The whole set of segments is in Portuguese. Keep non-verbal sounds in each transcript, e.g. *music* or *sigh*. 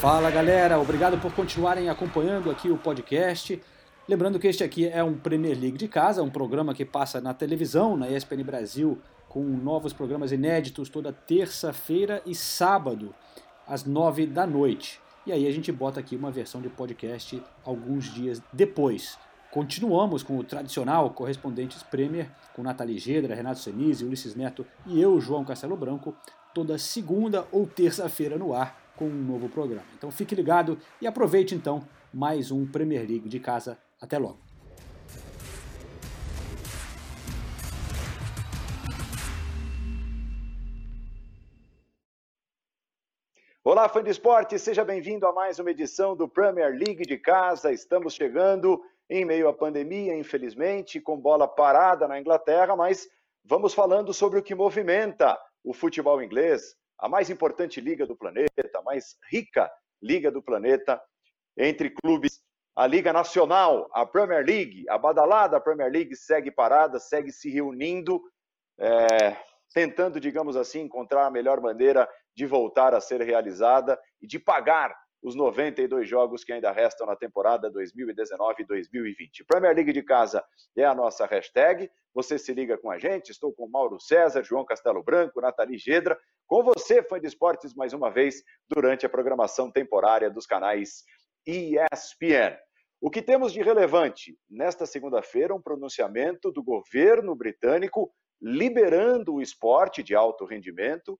Fala galera, obrigado por continuarem acompanhando aqui o podcast. Lembrando que este aqui é um Premier League de casa, um programa que passa na televisão, na ESPN Brasil, com novos programas inéditos toda terça-feira e sábado, às nove da noite. E aí a gente bota aqui uma versão de podcast alguns dias depois. Continuamos com o tradicional Correspondentes Premier, com Nathalie Gedra, Renato Senise, Ulisses Neto e eu, João Castelo Branco, toda segunda ou terça-feira no ar com um novo programa. Então fique ligado e aproveite então mais um Premier League de casa. Até logo. Olá, fã de esporte, seja bem-vindo a mais uma edição do Premier League de casa. Estamos chegando em meio à pandemia, infelizmente, com bola parada na Inglaterra, mas vamos falando sobre o que movimenta o futebol inglês, a mais importante liga do planeta, a mais rica liga do planeta, entre clubes. A Liga Nacional, a Premier League, a badalada Premier League segue parada, segue se reunindo, é, tentando, digamos assim, encontrar a melhor maneira de voltar a ser realizada e de pagar os 92 jogos que ainda restam na temporada 2019-2020. Premier League de casa é a nossa hashtag. Você se liga com a gente. Estou com Mauro César, João Castelo Branco, Nathalie Gedra, com você, fã de esportes, mais uma vez, durante a programação temporária dos canais ESPN. O que temos de relevante nesta segunda-feira? Um pronunciamento do governo britânico liberando o esporte de alto rendimento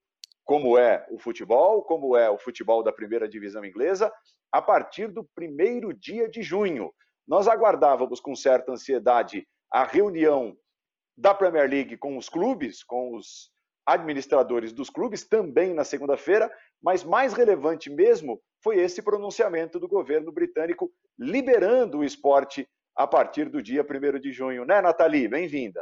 como é o futebol, como é o futebol da primeira divisão inglesa, a partir do primeiro dia de junho. Nós aguardávamos com certa ansiedade a reunião da Premier League com os clubes, com os administradores dos clubes, também na segunda-feira, mas mais relevante mesmo foi esse pronunciamento do governo britânico liberando o esporte a partir do dia 1 de junho. Né, Nathalie? Bem-vinda.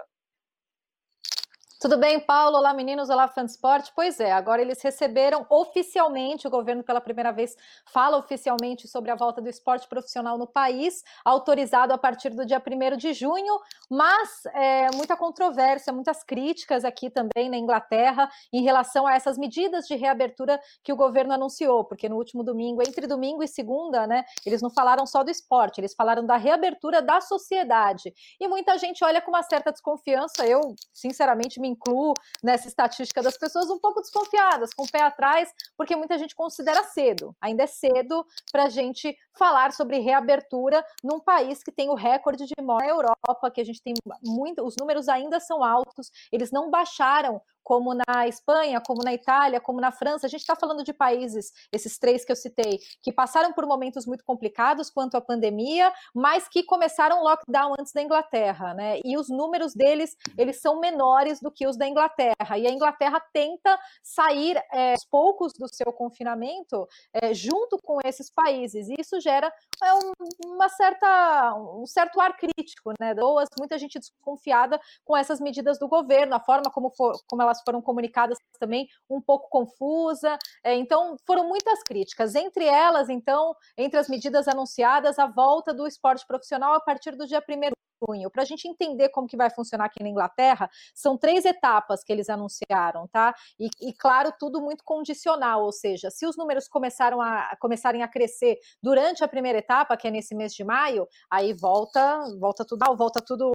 Tudo bem, Paulo? Olá, meninos. Olá, esporte. Pois é, agora eles receberam oficialmente, o governo pela primeira vez fala oficialmente sobre a volta do esporte profissional no país, autorizado a partir do dia 1 de junho, mas é, muita controvérsia, muitas críticas aqui também na Inglaterra em relação a essas medidas de reabertura que o governo anunciou, porque no último domingo, entre domingo e segunda, né, eles não falaram só do esporte, eles falaram da reabertura da sociedade. E muita gente olha com uma certa desconfiança, eu, sinceramente, me incluo nessa estatística das pessoas um pouco desconfiadas, com o pé atrás, porque muita gente considera cedo. Ainda é cedo para a gente falar sobre reabertura num país que tem o recorde de morte na Europa, que a gente tem muito, os números ainda são altos, eles não baixaram como na Espanha, como na Itália, como na França. A gente está falando de países, esses três que eu citei, que passaram por momentos muito complicados quanto à pandemia, mas que começaram lockdown antes da Inglaterra, né? E os números deles, eles são menores do que os da Inglaterra. E a Inglaterra tenta sair é, aos poucos do seu confinamento é, junto com esses países. E isso gera é, um, uma certa, um certo ar crítico, né? Boas, muita gente desconfiada com essas medidas do governo, a forma como, for, como elas elas foram comunicadas também um pouco confusa. É, então, foram muitas críticas. Entre elas, então, entre as medidas anunciadas, a volta do esporte profissional a partir do dia 1 junho. Para a gente entender como que vai funcionar aqui na Inglaterra, são três etapas que eles anunciaram, tá? E, e, claro, tudo muito condicional, ou seja, se os números começaram a começarem a crescer durante a primeira etapa, que é nesse mês de maio, aí volta, volta tudo, volta tudo,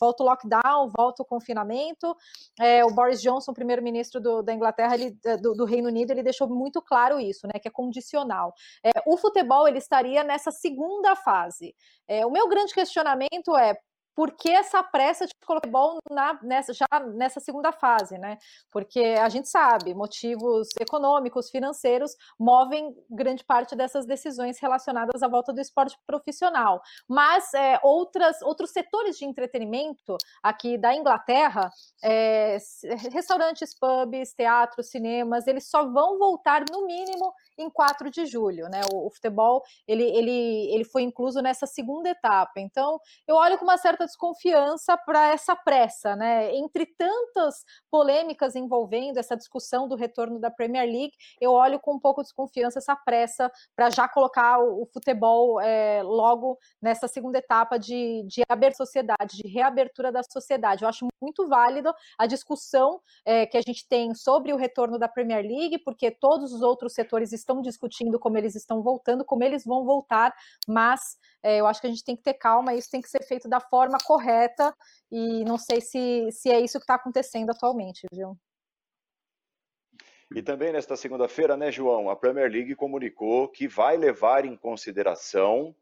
volta o lockdown, volta o confinamento. É, o Boris Johnson, primeiro-ministro da Inglaterra, ele, do, do, Reino Unido, ele deixou muito claro isso, né? Que é condicional. É, o futebol ele estaria nessa segunda fase. É, o meu grande questionamento é por que essa pressa de colocar bom na, nessa, já nessa segunda fase, né? Porque a gente sabe, motivos econômicos, financeiros, movem grande parte dessas decisões relacionadas à volta do esporte profissional. Mas é, outras, outros setores de entretenimento aqui da Inglaterra, é, restaurantes, pubs, teatros, cinemas, eles só vão voltar no mínimo em 4 de julho, né? O, o futebol ele, ele, ele foi incluso nessa segunda etapa. Então, eu olho com uma certa desconfiança para essa pressa, né? Entre tantas polêmicas envolvendo essa discussão do retorno da Premier League, eu olho com um pouco de desconfiança essa pressa para já colocar o, o futebol é, logo nessa segunda etapa de, de abertura da sociedade, de reabertura da sociedade. Eu acho muito válido a discussão é, que a gente tem sobre o retorno da Premier League, porque todos os outros setores estão discutindo como eles estão voltando, como eles vão voltar, mas é, eu acho que a gente tem que ter calma, isso tem que ser feito da forma correta, e não sei se, se é isso que está acontecendo atualmente, viu? E também nesta segunda-feira, né, João, a Premier League comunicou que vai levar em consideração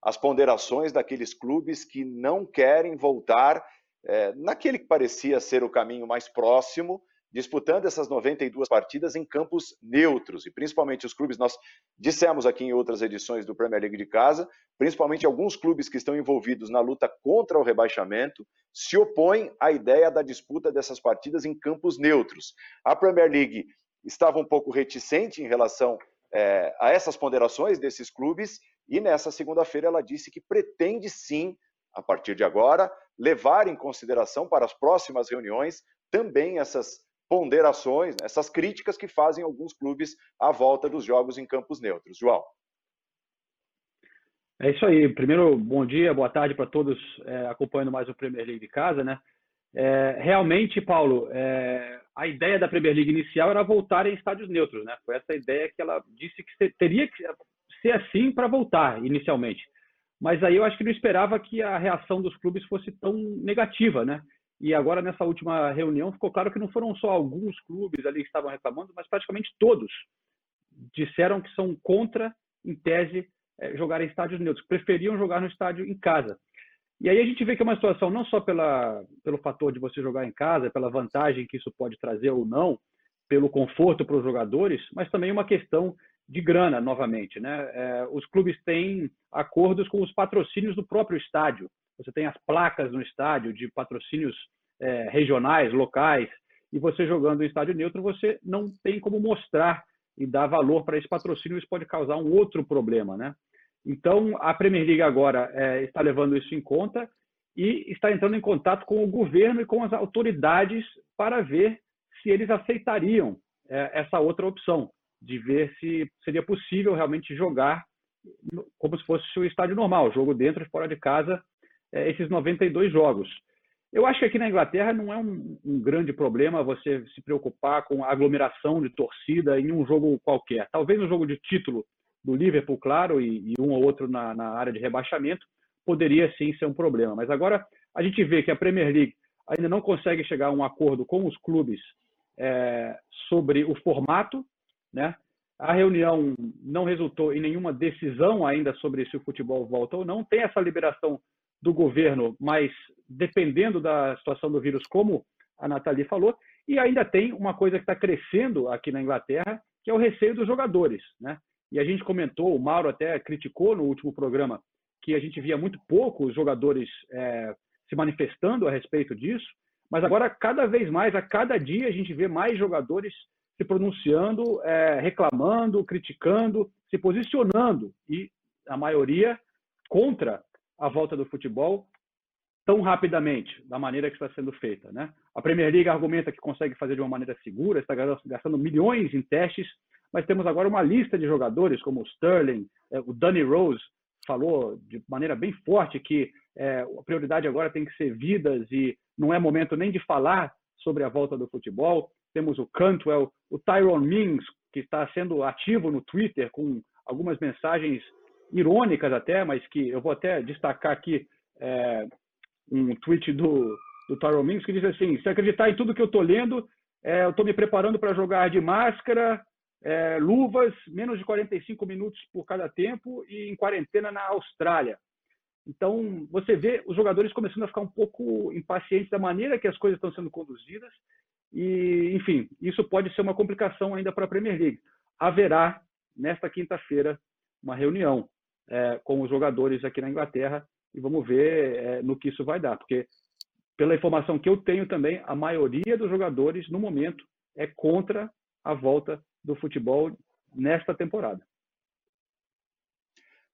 as ponderações daqueles clubes que não querem voltar é, naquele que parecia ser o caminho mais próximo, disputando essas 92 partidas em campos neutros, e principalmente os clubes, nós dissemos aqui em outras edições do Premier League de casa, principalmente alguns clubes que estão envolvidos na luta contra o rebaixamento, se opõem à ideia da disputa dessas partidas em campos neutros. A Premier League estava um pouco reticente em relação é, a essas ponderações desses clubes, e nessa segunda-feira ela disse que pretende sim, a partir de agora, levar em consideração para as próximas reuniões também essas ponderações, essas críticas que fazem alguns clubes à volta dos jogos em campos neutros. João. É isso aí. Primeiro, bom dia, boa tarde para todos é, acompanhando mais o Premier League de casa, né? É, realmente, Paulo, é, a ideia da Premier League inicial era voltar em estádios neutros, né? Foi essa ideia que ela disse que teria que ser assim para voltar inicialmente. Mas aí eu acho que não esperava que a reação dos clubes fosse tão negativa, né? E agora, nessa última reunião, ficou claro que não foram só alguns clubes ali que estavam reclamando, mas praticamente todos disseram que são contra, em tese, é, jogar em estádios neutros, preferiam jogar no estádio em casa. E aí a gente vê que é uma situação não só pela, pelo fator de você jogar em casa, pela vantagem que isso pode trazer ou não, pelo conforto para os jogadores, mas também uma questão de grana, novamente. Né? É, os clubes têm acordos com os patrocínios do próprio estádio. Você tem as placas no estádio de patrocínios é, regionais, locais, e você jogando em estádio neutro, você não tem como mostrar e dar valor para esse patrocínio, isso pode causar um outro problema. Né? Então, a Premier League agora é, está levando isso em conta e está entrando em contato com o governo e com as autoridades para ver se eles aceitariam é, essa outra opção de ver se seria possível realmente jogar como se fosse o estádio normal, jogo dentro e fora de casa, é, esses 92 jogos. Eu acho que aqui na Inglaterra não é um, um, grande problema você se preocupar com a aglomeração de torcida em um jogo qualquer. Talvez no jogo de título do Liverpool, claro, e, e um ou outro na, na, área de rebaixamento, poderia sim ser um problema. Mas agora a gente vê que a Premier League ainda não consegue chegar a um acordo com os clubes é, sobre o formato né? A reunião não resultou em nenhuma decisão ainda sobre se o futebol volta ou não. Tem essa liberação do governo, mas dependendo da situação do vírus, como a Nathalie falou, e ainda tem uma coisa que está crescendo aqui na Inglaterra, que é o receio dos jogadores. Né? E a gente comentou, o Mauro até criticou no último programa, que a gente via muito pouco os jogadores é, se manifestando a respeito disso, mas agora, cada vez mais, a cada dia, a gente vê mais jogadores se pronunciando, é, reclamando, criticando, se posicionando e a maioria contra a volta do futebol tão rapidamente, da maneira que está sendo feita. Né? A Premier League argumenta que consegue fazer de uma maneira segura, está gastando milhões em testes, mas temos agora uma lista de jogadores como o Sterling, é, o Danny Rose falou de maneira bem forte que é, a prioridade agora tem que ser vidas e não é momento nem de falar sobre a volta do futebol temos o Cantwell, o Tyrone Mings, que está sendo ativo no Twitter com algumas mensagens irônicas até, mas que eu vou até destacar aqui é, um tweet do, do Tyrone Mings que diz assim, se acreditar em tudo que eu estou lendo, é, eu estou me preparando para jogar de máscara, é, luvas, menos de 45 minutos por cada tempo e em quarentena na Austrália. Então, você vê os jogadores começando a ficar um pouco impacientes da maneira que as coisas estão sendo conduzidas e, enfim, isso pode ser uma complicação ainda para a Premier League. Haverá, nesta quinta-feira, uma reunião é, com os jogadores aqui na Inglaterra e vamos ver é, no que isso vai dar, porque, pela informação que eu tenho também, a maioria dos jogadores, no momento, é contra a volta do futebol nesta temporada.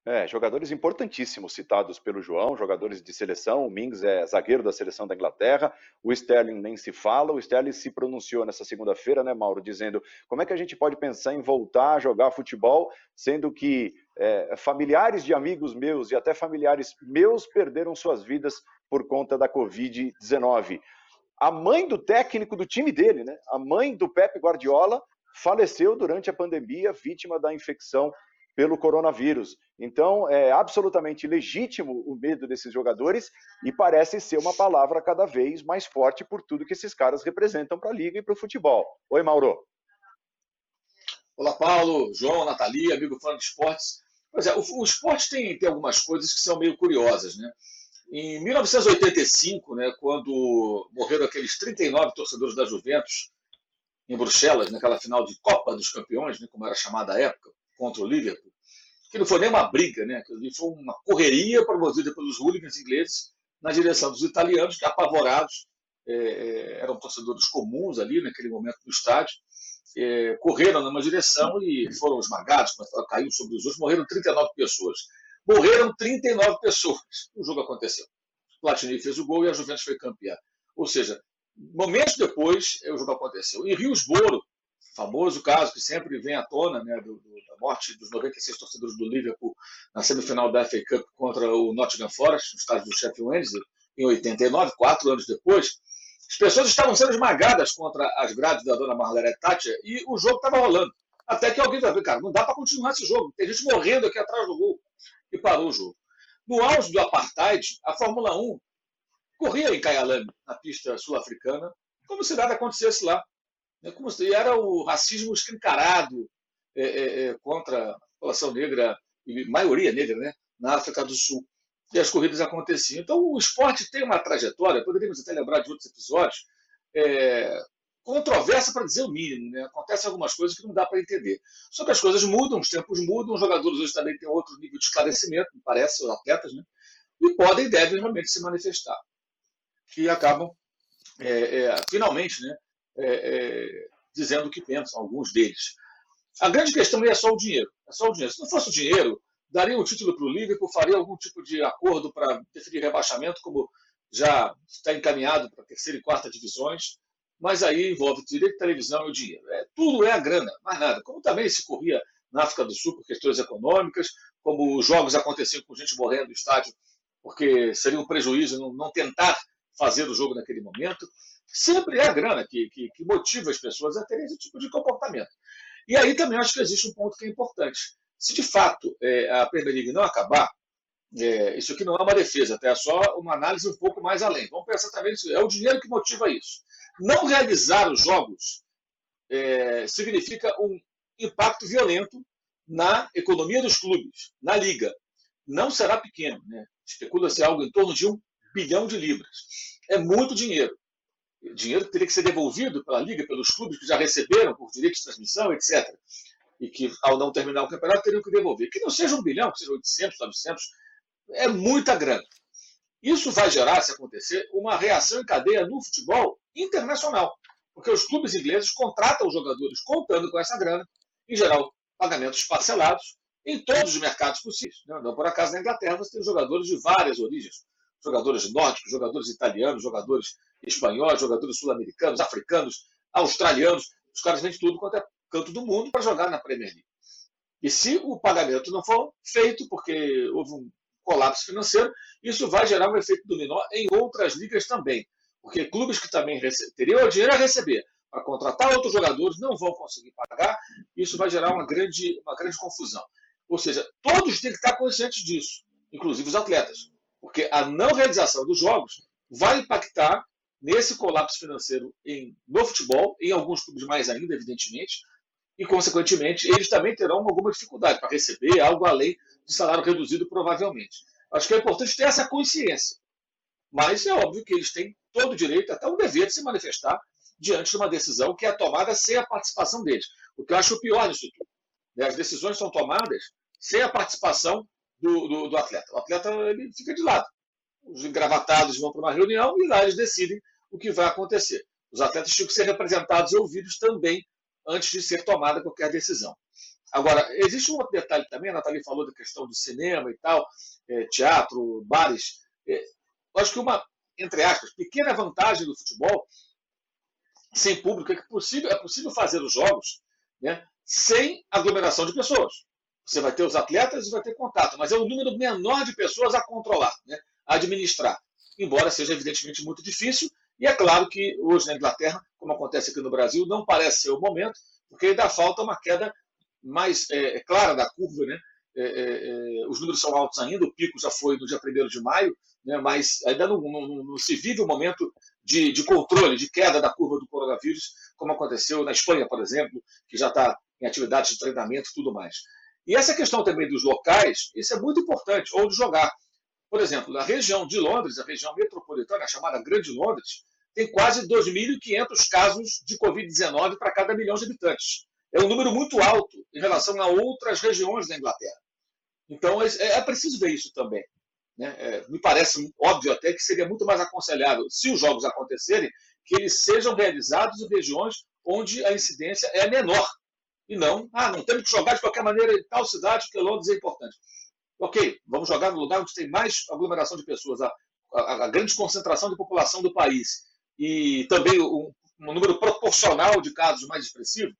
É, jogadores importantíssimos citados pelo João, jogadores de seleção. O Mings é zagueiro da seleção da Inglaterra. O Sterling nem se fala. O Sterling se pronunciou nessa segunda-feira, né, Mauro, dizendo como é que a gente pode pensar em voltar a jogar futebol, sendo que é, familiares de amigos meus e até familiares meus perderam suas vidas por conta da Covid-19. A mãe do técnico do time dele, né, a mãe do Pep Guardiola, faleceu durante a pandemia, vítima da infecção pelo coronavírus. Então, é absolutamente legítimo o medo desses jogadores e parece ser uma palavra cada vez mais forte por tudo que esses caras representam para a liga e para o futebol. Oi, Mauro. Olá, Paulo, João, Nathalie, amigo fã de esportes. Pois é, o, o esporte tem, tem algumas coisas que são meio curiosas, né? Em 1985, né, quando morreram aqueles 39 torcedores da Juventus em Bruxelas, naquela final de Copa dos Campeões, né, como era chamada à época, contra o Liverpool, que não foi nem uma briga, né? foi uma correria promovida pelos hooligans ingleses na direção dos italianos, que apavorados, é, eram torcedores comuns ali naquele momento no estádio, é, correram numa direção e foram esmagados, começaram a cair sobre os outros, morreram 39 pessoas. Morreram 39 pessoas. O jogo aconteceu. Platini fez o gol e a Juventus foi campeã. Ou seja, momentos depois, o jogo aconteceu. Em Riosboro, famoso caso que sempre vem à tona, né, do, do, da morte dos 96 torcedores do Liverpool na semifinal da FA Cup contra o Nottingham Forest, no estádio do Sheffield Wednesday, em 89, quatro anos depois. As pessoas estavam sendo esmagadas contra as grades da dona Margaret Thatcher e o jogo estava rolando. Até que alguém vai ver, cara, não dá para continuar esse jogo. Tem gente morrendo aqui atrás do gol. E parou o jogo. No auge do apartheid, a Fórmula 1 corria em Kyalami, na pista sul-africana, como se nada acontecesse lá. É como se era o racismo escancarado é, é, é, contra a população negra, e maioria negra, né, na África do Sul. E as corridas aconteciam. Então, o esporte tem uma trajetória, poderíamos até lembrar de outros episódios, é, controversa para dizer o mínimo. Né? Acontecem algumas coisas que não dá para entender. Só que as coisas mudam, os tempos mudam, os jogadores hoje também têm outro nível de esclarecimento, me parece, os atletas, né? e podem e devem realmente se manifestar. E acabam, é, é, finalmente, né, é, é, dizendo o que pensam, alguns deles. A grande questão é só o dinheiro. É só o dinheiro. Se não fosse o dinheiro, daria o um título para o Liverpool, faria algum tipo de acordo para definir rebaixamento, como já está encaminhado para a terceira e quarta divisões, mas aí envolve direito de televisão e o dinheiro. É, tudo é a grana, mais nada. Como também se corria na África do Sul por questões econômicas, como os jogos aconteciam com gente morrendo no estádio, porque seria um prejuízo não, não tentar fazer o jogo naquele momento sempre é a grana que, que, que motiva as pessoas a terem esse tipo de comportamento. E aí também acho que existe um ponto que é importante. Se de fato é, a Premier League não acabar, é, isso aqui não é uma defesa, até é só uma análise um pouco mais além. Vamos pensar também. É o dinheiro que motiva isso. Não realizar os jogos é, significa um impacto violento na economia dos clubes, na liga. Não será pequeno. Né? Especula-se algo em torno de um bilhão de libras. É muito dinheiro dinheiro que teria que ser devolvido pela Liga, pelos clubes que já receberam por direito de transmissão, etc. E que, ao não terminar o campeonato, teriam que devolver. Que não seja um bilhão, que seja 800, 900, é muita grana. Isso vai gerar, se acontecer, uma reação em cadeia no futebol internacional. Porque os clubes ingleses contratam os jogadores contando com essa grana, em geral, pagamentos parcelados, em todos os mercados possíveis. Não por acaso na Inglaterra você tem jogadores de várias origens. Jogadores nórdicos, jogadores italianos, jogadores espanhóis, jogadores sul-americanos, africanos, australianos, os caras vêm de tudo quanto é canto do mundo para jogar na Premier League. E se o pagamento não for feito, porque houve um colapso financeiro, isso vai gerar um efeito dominó em outras ligas também. Porque clubes que também teriam dinheiro a receber para contratar outros jogadores não vão conseguir pagar, isso vai gerar uma grande, uma grande confusão. Ou seja, todos têm que estar conscientes disso, inclusive os atletas. Porque a não realização dos jogos vai impactar nesse colapso financeiro em, no futebol, em alguns clubes mais ainda, evidentemente, e, consequentemente, eles também terão alguma dificuldade para receber algo além de salário reduzido, provavelmente. Acho que é importante ter essa consciência. Mas é óbvio que eles têm todo o direito, até o dever de se manifestar diante de uma decisão que é tomada sem a participação deles. O que eu acho pior nisso tudo. Né? As decisões são tomadas sem a participação do, do, do atleta. O atleta ele fica de lado. Os engravatados vão para uma reunião e lá eles decidem o que vai acontecer. Os atletas tinham que ser representados e ouvidos também antes de ser tomada qualquer decisão. Agora, existe um outro detalhe também, a Nathalie falou da questão do cinema e tal, é, teatro, bares. É, acho que uma, entre aspas, pequena vantagem do futebol sem público é que possível, é possível fazer os jogos né, sem aglomeração de pessoas. Você vai ter os atletas e vai ter contato, mas é um número menor de pessoas a controlar, né, a administrar. Embora seja evidentemente muito difícil, e é claro que hoje na Inglaterra, como acontece aqui no Brasil, não parece ser o momento, porque ainda falta uma queda mais é, clara da curva, né? É, é, é, os números são altos ainda, o pico já foi no dia 1 de maio, né? mas ainda não, não, não se vive o momento de, de, controle, de queda da curva do coronavírus, como aconteceu na Espanha, por exemplo, que já está em atividades de treinamento e tudo mais. E essa questão também dos locais, isso é muito importante, ou de jogar. Por exemplo, na região de Londres, a região metropolitana, chamada Grande Londres, tem quase 2.500 casos de Covid-19 para cada milhão de habitantes. É um número muito alto em relação a outras regiões da Inglaterra. Então, é, é preciso ver isso também. Né? É, me parece óbvio até que seria muito mais aconselhável, se os jogos acontecerem, que eles sejam realizados em regiões onde a incidência é menor. E não, ah, não temos que jogar de qualquer maneira em tal cidade, porque Londres é importante. Ok, vamos jogar no lugar onde tem mais aglomeração de pessoas, a, a, a grande concentração de população do país e também um, um, número proporcional de casos mais expressivo.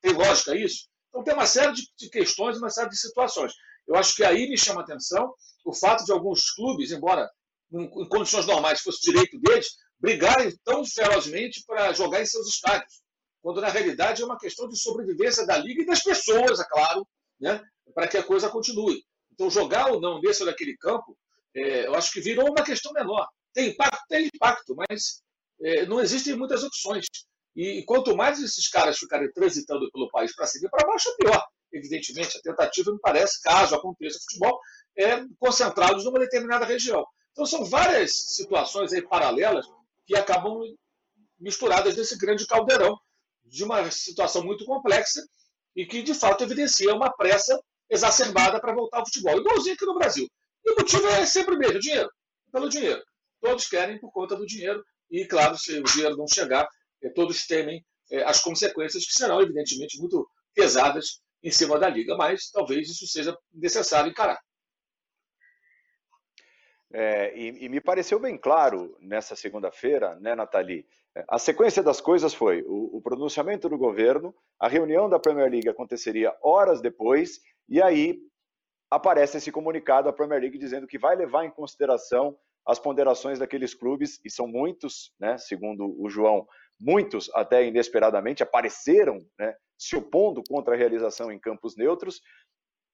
Tem lógica isso? Então tem uma série de, de questões, uma série de situações. Eu acho que aí me chama a atenção o fato de alguns clubes, embora em, em condições normais fosse direito deles, brigarem tão ferozmente para jogar em seus estádios, quando na realidade é uma questão de sobrevivência da liga e das pessoas, é claro, né, para que a coisa continue. Então, jogar ou não nesse ou naquele campo, é, eu acho que virou uma questão menor. Tem impacto? Tem impacto, mas é, não existem muitas opções. E, quanto mais esses caras ficarem transitando pelo país para cima e para baixo, é pior. Evidentemente, a tentativa, me parece, caso aconteça futebol, é concentrados numa determinada região. Então, são várias situações aí paralelas que acabam misturadas nesse grande caldeirão de uma situação muito complexa e que, de fato, evidencia uma pressa exacerbada para voltar ao futebol, igualzinho aqui no Brasil. E o motivo é sempre o mesmo, dinheiro. Pelo dinheiro. Todos querem por conta do dinheiro, e, claro, se o dinheiro não chegar, é, todos temem é, as consequências, que serão, evidentemente, muito pesadas em cima da liga, mas talvez isso seja necessário encarar. É, e, e, me pareceu bem claro nessa segunda-feira, né, Nathalie? A sequência das coisas foi o, o pronunciamento do governo, a reunião da Premier League aconteceria horas depois, e aí aparece esse comunicado da Premier League dizendo que vai levar em consideração as ponderações daqueles clubes, e são muitos, né, segundo o João, muitos até inesperadamente apareceram né, se opondo contra a realização em campos neutros,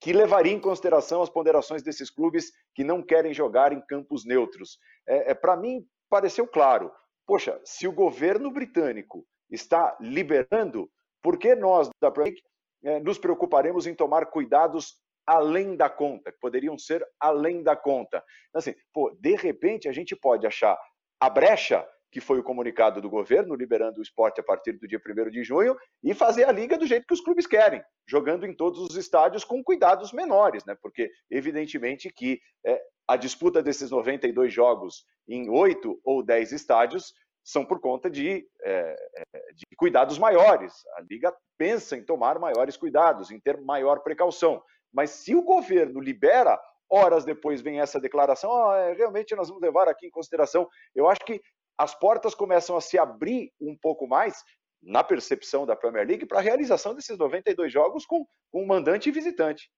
que levaria em consideração as ponderações desses clubes que não querem jogar em campos neutros. É, é Para mim, pareceu claro. Poxa, se o governo britânico está liberando, por que nós da Premier League é, nos preocuparemos em tomar cuidados além da conta, que poderiam ser além da conta. Assim, pô, de repente a gente pode achar a brecha que foi o comunicado do governo, liberando o esporte a partir do dia 1 de junho, e fazer a liga do jeito que os clubes querem, jogando em todos os estádios com cuidados menores, né? Porque, evidentemente, que é, a disputa desses 92 jogos em oito ou dez estádios são por conta de, é, é, de cuidados maiores. A liga pensa em tomar maiores cuidados, em ter maior precaução. Mas se o governo libera, horas depois vem essa declaração, oh, realmente nós vamos levar aqui em consideração. Eu acho que as portas começam a se abrir um pouco mais na percepção da Premier League para a realização desses 92 jogos com, com mandante e visitante.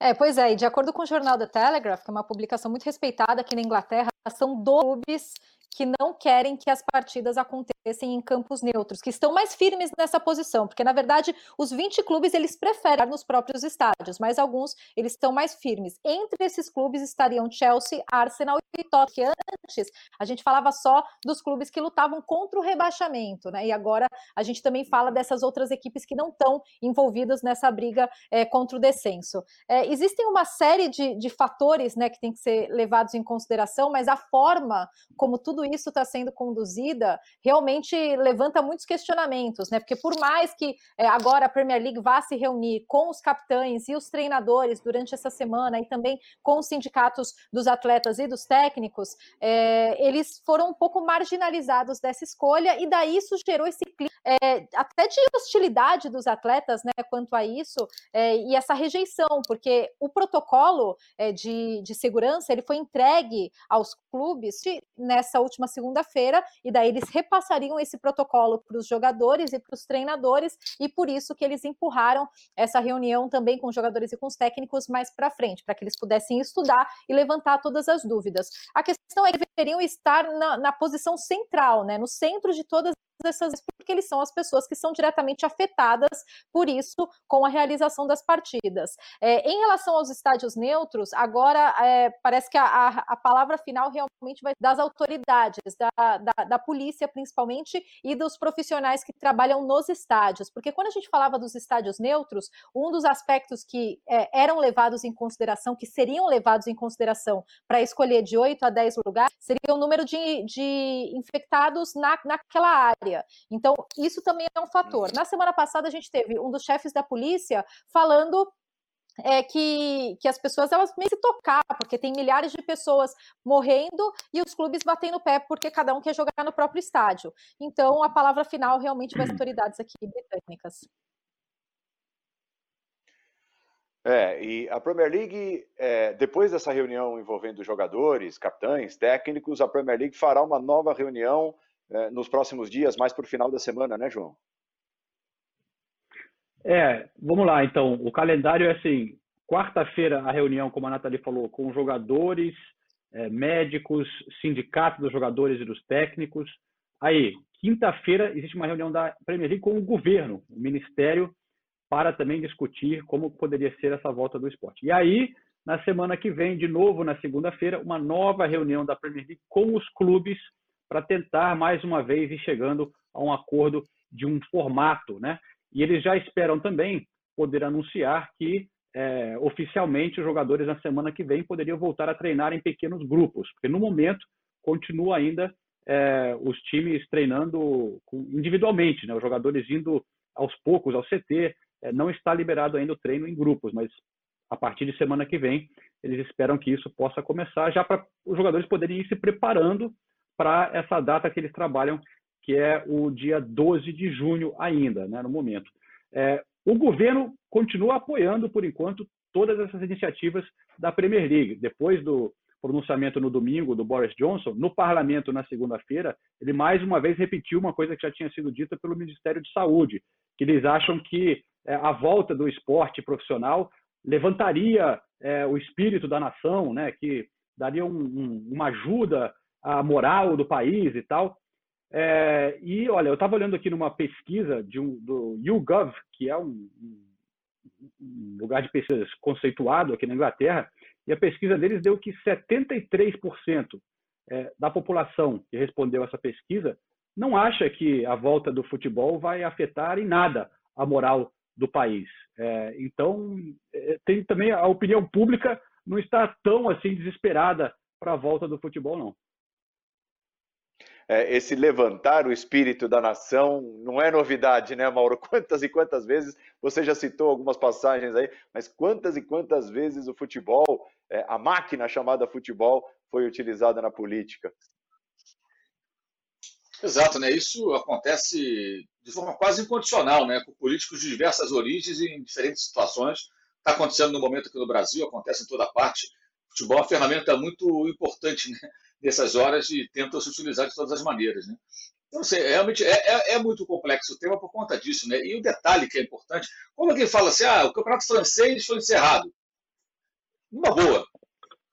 É, pois é, e de acordo com o jornal The Telegraph, que é uma publicação muito respeitada aqui na Inglaterra, são 12 clubes que não querem que as partidas acontecem em campos neutros, que estão mais firmes nessa posição, porque na verdade os 20 clubes eles preferem nos próprios estádios, mas alguns eles estão mais firmes. Entre esses clubes estariam Chelsea, Arsenal e Tottenham. Antes a gente falava só dos clubes que lutavam contra o rebaixamento, né? E agora a gente também fala dessas outras equipes que não estão envolvidas nessa briga é, contra o descenso. É, existem uma série de, de fatores, né, que tem que ser levados em consideração, mas a forma como tudo isso está sendo conduzida realmente levanta muitos questionamentos, né? Porque por mais que é, agora a Premier League vá se reunir com os capitães e os treinadores durante essa semana e também com os sindicatos dos atletas e dos técnicos, é, eles foram um pouco marginalizados dessa escolha e daí isso gerou esse clima é, até de hostilidade dos atletas, né, quanto a isso, é, e essa rejeição, porque o protocolo é, de, de segurança ele foi entregue aos clubes nessa última segunda-feira, e daí eles repassariam esse protocolo para os jogadores e para os treinadores, e por isso que eles empurraram essa reunião também com os jogadores e com os técnicos mais para frente, para que eles pudessem estudar e levantar todas as dúvidas. A questão é que deveriam estar na, na posição central, né, no centro de todas essas porque eles são as pessoas que são diretamente afetadas por isso com a realização das partidas. É, em relação aos estádios neutros, agora é, parece que a, a, a, palavra final realmente vai das autoridades, da, da, da, polícia principalmente e dos profissionais que trabalham nos estádios, porque quando a gente falava dos estádios neutros, um dos aspectos que é, eram levados em consideração, que seriam levados em consideração para escolher de 8 a 10 lugares, seria o número de, de infectados na, naquela área área. Então, isso também é um fator. Na semana passada, a gente teve um dos chefes da polícia falando é que, que as pessoas elas meio se tocar, porque tem milhares de pessoas morrendo e os clubes batendo o pé porque cada um quer jogar no próprio estádio. Então, a palavra final realmente vai às autoridades aqui britânicas. É, e a Premier League, é, depois dessa reunião envolvendo jogadores, capitães, técnicos, a Premier League fará uma nova reunião é, nos próximos dias, mais para o final da semana, né, João? É, vamos lá, então. O calendário é assim: quarta-feira, a reunião, como a Nathalie falou, com jogadores, é, médicos, sindicato dos jogadores e dos técnicos. Aí, quinta-feira, existe uma reunião da Premier League com o governo, o ministério, para também discutir como poderia ser essa volta do esporte. E aí, na semana que vem, de novo, na segunda-feira, uma nova reunião da Premier League com os clubes para tentar mais uma vez ir chegando a um acordo de um formato, né? E eles já esperam também poder anunciar que é, oficialmente os jogadores na semana que vem poderiam voltar a treinar em pequenos grupos, porque no momento continua ainda é, os times treinando individualmente, né? Os jogadores indo aos poucos ao CT, é, não está liberado ainda o treino em grupos, mas a partir de semana que vem eles esperam que isso possa começar já para os jogadores poderem ir se preparando para essa data que eles trabalham, que é o dia 12 de junho ainda, né, no momento. É, o governo continua apoiando, por enquanto, todas essas iniciativas da Premier League. Depois do pronunciamento no domingo do Boris Johnson, no parlamento na segunda-feira, ele mais uma vez repetiu uma coisa que já tinha sido dita pelo Ministério de Saúde, que eles acham que é, a volta do esporte profissional levantaria é, o espírito da nação, né, que daria um, um, uma ajuda a moral do país e tal. É, e olha, eu estava olhando aqui numa pesquisa de um, do YouGov, que é um, um lugar de pesquisas conceituado aqui na Inglaterra, e a pesquisa deles deu que 73% é, da população que respondeu essa pesquisa não acha que a volta do futebol vai afetar em nada a moral do país. É, então, é, tem também a opinião pública não está tão assim desesperada para a volta do futebol, não é, esse levantar o espírito da nação não é novidade, né, Mauro? *laughs* Quantas e quantas vezes, você já citou algumas passagens aí, mas quantas e quantas vezes o futebol, é, a máquina chamada futebol, foi utilizada na política? Exato, né? Isso acontece de forma quase incondicional, né? Com políticos de diversas origens e em diferentes situações. Está acontecendo no momento aqui no Brasil, acontece em toda parte. O futebol é uma ferramenta muito importante, né? Dessas horas e tentam se utilizar de todas as maneiras. Né? Então, assim, realmente é, é, é, muito complexo o tema por conta disso. Né? E o detalhe que é importante, quando alguém fala assim, ah, o campeonato francês foi encerrado. Uma boa.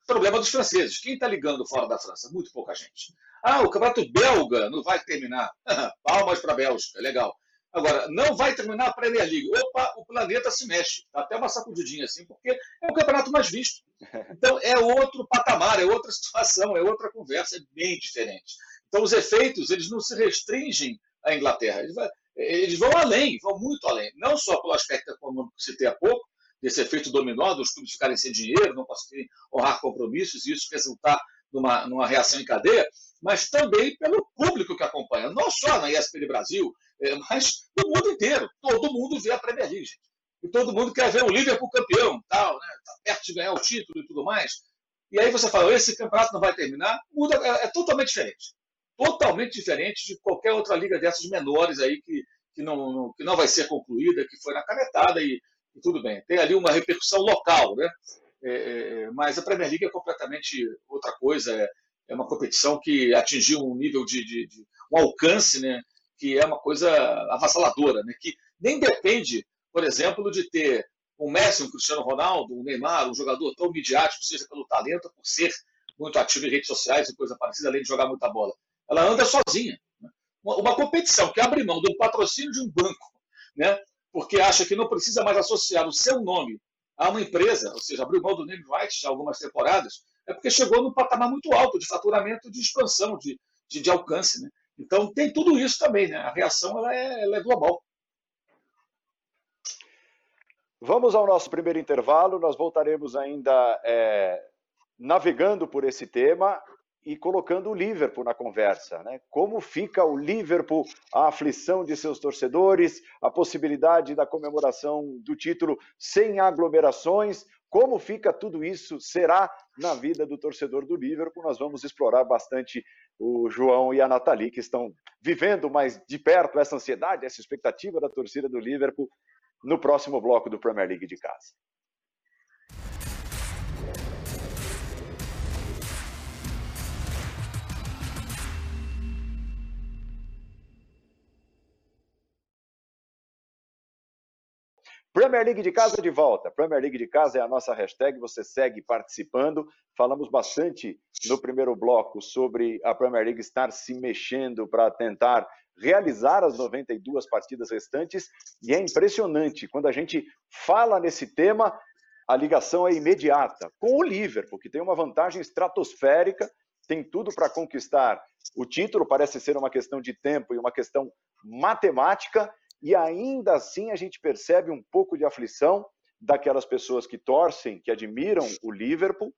Problema dos franceses. Quem está ligando fora da França? Muito pouca gente. Ah, o campeonato belga não vai terminar. *laughs* Palmas para a Bélgica, legal. Agora, não vai terminar a Premier League. Opa, o planeta se mexe. Dá até uma sacudidinha assim, porque é o campeonato mais visto. Então, é outro patamar, é outra *laughs* situação, é outra conversa, é bem diferente. Então, os efeitos, eles não se restringem à Inglaterra. Eles, vão além, vão muito além. Não só pelo aspecto econômico que citei há pouco, desse efeito dominó dos clubes ficarem sem dinheiro, não conseguirem honrar compromissos, e isso resultar numa, numa reação em cadeia, mas também pelo público que acompanha, não só na ESPN Brasil, é, mas no mundo inteiro. Todo mundo vê a Premier League. E todo mundo quer ver o Liverpool campeão, tal, né? Tá perto de ganhar o título e tudo mais. E aí você fala, esse campeonato não vai terminar, muda, é, é totalmente diferente. Totalmente diferente de qualquer outra liga dessas menores aí que, que não, que não vai ser concluída, que foi na canetada e, e tudo bem. Tem ali uma repercussão local, né? É, é, mas a Premier League é completamente outra coisa. É, é uma competição que atingiu um nível de, de, de, um alcance, né? Que é uma coisa avassaladora, né? Que nem depende, por exemplo, de ter um Messi, um Cristiano Ronaldo, um Neymar, um jogador tão midiático, seja pelo talento, por ser muito ativo em redes sociais e coisa parecida, além de jogar muita bola. Ela anda sozinha. Né? Uma, uma, competição que abre mão do patrocínio de um banco, né? porque acha que não precisa mais associar o seu nome a uma empresa, ou seja, abriu mão do name rights de algumas temporadas, é porque chegou num patamar muito alto de faturamento, de expansão, de, de, de alcance. Né? Então tem tudo isso também, né? a reação ela é, ela é global. Vamos ao nosso primeiro intervalo, nós voltaremos ainda é, navegando por esse tema e colocando o Liverpool na conversa. Né? Como fica o Liverpool, a aflição de seus torcedores, a possibilidade da comemoração do título sem aglomerações, como fica tudo isso? Será na vida do torcedor do Liverpool? Nós vamos explorar bastante o João e a Nathalie, que estão vivendo mais de perto essa ansiedade, essa expectativa da torcida do Liverpool no próximo bloco do Premier League de casa. Premier League de casa de volta. Premier League de casa é a nossa hashtag, você segue participando. Falamos bastante no primeiro bloco sobre a Premier League estar se mexendo para tentar realizar as 92 partidas restantes e é impressionante quando a gente fala nesse tema, a ligação é imediata com o Liverpool, que tem uma vantagem estratosférica, tem tudo para conquistar o título, parece ser uma questão de tempo e uma questão matemática e ainda assim a gente percebe um pouco de aflição daquelas pessoas que torcem, que admiram o Liverpool,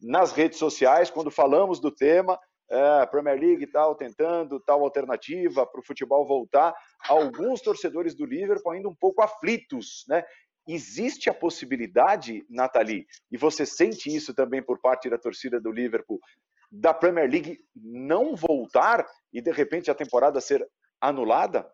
nas redes sociais, quando falamos do tema, é, Premier League e tal, tentando tal alternativa para o futebol voltar, alguns torcedores do Liverpool ainda um pouco aflitos, né? Existe a possibilidade, Nathalie, e você sente isso também por parte da torcida do Liverpool, da Premier League não voltar e de repente a temporada ser anulada?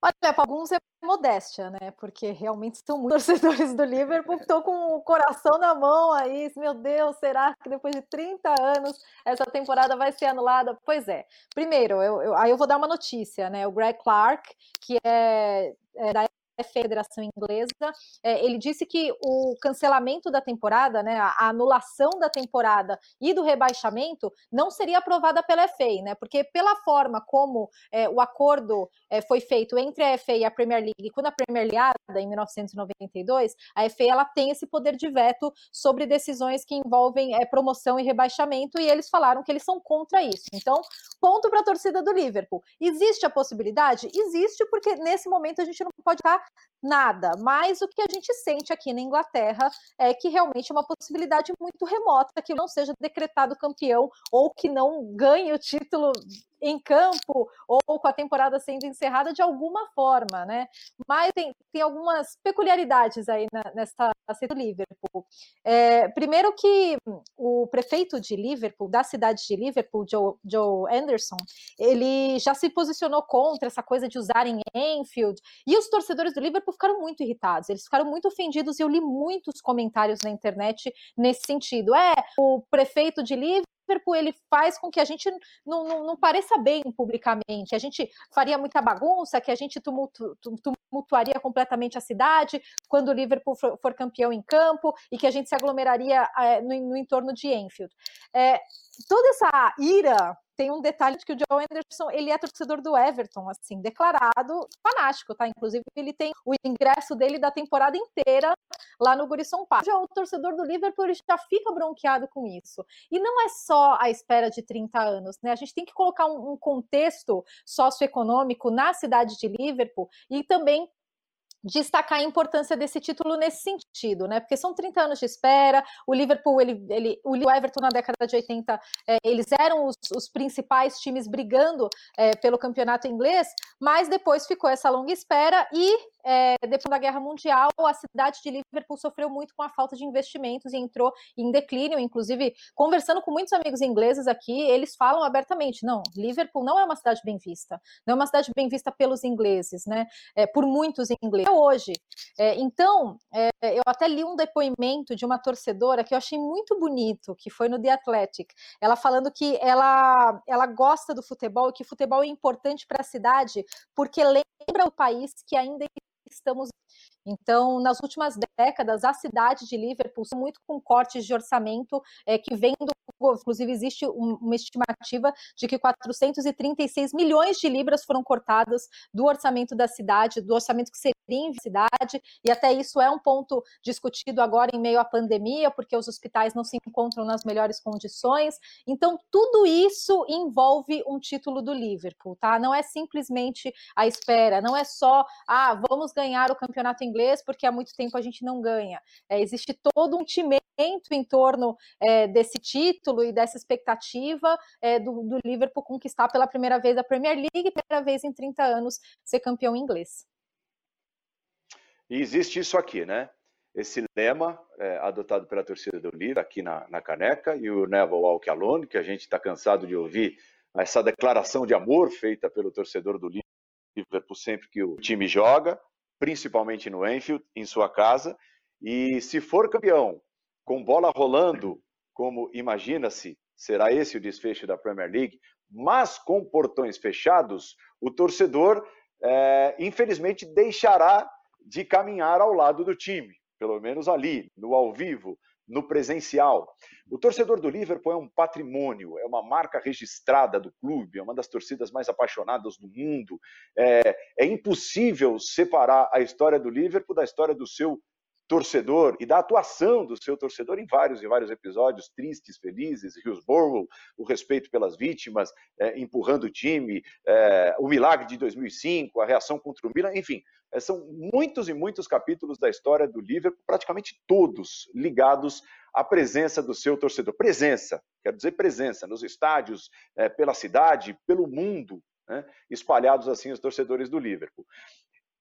Olha, para alguns é modéstia, né? Porque realmente são muitos *laughs* torcedores do Liverpool que estão com o coração na mão aí. Meu Deus, será que depois de 30 anos essa temporada vai ser anulada? Pois é. Primeiro, eu, eu, aí eu vou dar uma notícia, né? O Greg Clark, que é, é da Federação Inglesa, é, ele disse que o cancelamento da temporada, né, a anulação da temporada e do rebaixamento não seria aprovada pela FA, né, porque pela forma como é, o acordo é, foi feito entre a FA e a Premier League, quando a Premier League em 1992, a FA ela tem esse poder de veto sobre decisões que envolvem é, promoção e rebaixamento e eles falaram que eles são contra isso. Então, ponto para a torcida do Liverpool. Existe a possibilidade? Existe, porque nesse momento a gente não pode estar nada. Mas o que a gente sente aqui na Inglaterra é que realmente é uma possibilidade muito remota que não seja decretado campeão ou que não ganhe o título em campo ou com a temporada sendo encerrada de alguma forma, né? Mas tem, tem algumas peculiaridades aí na, nessa do Liverpool. É, primeiro que o prefeito de Liverpool, da cidade de Liverpool, Joe, Joe Anderson, ele já se posicionou contra essa coisa de usarem Enfield, e os torcedores do Liverpool ficaram muito irritados, eles ficaram muito ofendidos, e eu li muitos comentários na internet nesse sentido. É, o prefeito de Liverpool Liverpool ele faz com que a gente não, não, não, pareça bem publicamente, a gente faria muita bagunça, que a gente tumultu, tumultuaria completamente a cidade quando o Liverpool for, for campeão em campo e que a gente se aglomeraria é, no, no, entorno de Enfield. É, toda essa ira tem um detalhe de que o Joe Anderson, ele é torcedor do Everton, assim, declarado fanático, tá? Inclusive, ele tem o ingresso dele da temporada inteira lá no Gurisson Park. Já o torcedor do Liverpool, ele já fica bronqueado com isso. E não é só a espera de 30 anos, né? A gente tem que colocar um, um contexto socioeconômico na cidade de Liverpool e também destacar a importância desse título nesse sentido, né? Porque são 30 anos de espera, o Liverpool, ele, ele, o Everton na década de 80, é, eles eram os, os, principais times brigando é, pelo campeonato inglês, mas depois ficou essa longa espera e é, depois da Guerra Mundial, a cidade de Liverpool sofreu muito com a falta de investimentos e entrou em declínio. Inclusive, conversando com muitos amigos ingleses aqui, eles falam abertamente: não, Liverpool não é uma cidade bem vista, não é uma cidade bem vista pelos ingleses, né? É, por muitos ingleses. Hoje. É, então, é, eu até li um depoimento de uma torcedora que eu achei muito bonito, que foi no The Athletic. Ela falando que ela, ela gosta do futebol e que futebol é importante para a cidade porque lembra o país que ainda estamos então, nas últimas décadas, a cidade de Liverpool, muito com cortes de orçamento é, que vem do. Inclusive, existe uma estimativa de que 436 milhões de libras foram cortadas do orçamento da cidade, do orçamento que seria em cidade, e até isso é um ponto discutido agora em meio à pandemia, porque os hospitais não se encontram nas melhores condições. Então, tudo isso envolve um título do Liverpool, tá? Não é simplesmente a espera, não é só, ah, vamos ganhar o campeonato inglês inglês, porque há muito tempo a gente não ganha. É, existe todo um timento em torno é, desse título e dessa expectativa é, do, do, Liverpool conquistar pela primeira vez a Premier League, primeira vez em 30 anos ser campeão inglês. E existe isso aqui, né? Esse lema é, adotado pela torcida do Liverpool aqui na, na caneca e o Never Walk Alone, que a gente está cansado de ouvir essa declaração de amor feita pelo torcedor do Liverpool sempre que o time joga principalmente no Enfield, em sua casa. E se for campeão com bola rolando, como imagina-se, será esse o desfecho da Premier League, mas com portões fechados, o torcedor, é, infelizmente, deixará de caminhar ao lado do time, pelo menos ali, no ao vivo, no presencial. O torcedor do Liverpool é um patrimônio, é uma marca registrada do clube, é uma das torcidas mais apaixonadas do mundo. É, é impossível separar a história do Liverpool da história do seu torcedor e da atuação do seu torcedor em vários e vários episódios, tristes, felizes, Hillsborough, o respeito pelas vítimas, é, empurrando o time, é, o milagre de 2005, a reação contra o Milan, enfim, é, são muitos e muitos capítulos da história do Liverpool, praticamente todos ligados à presença do seu torcedor. Presença, quero dizer presença, nos estádios, é, pela cidade, pelo mundo, né, espalhados assim os torcedores do Liverpool.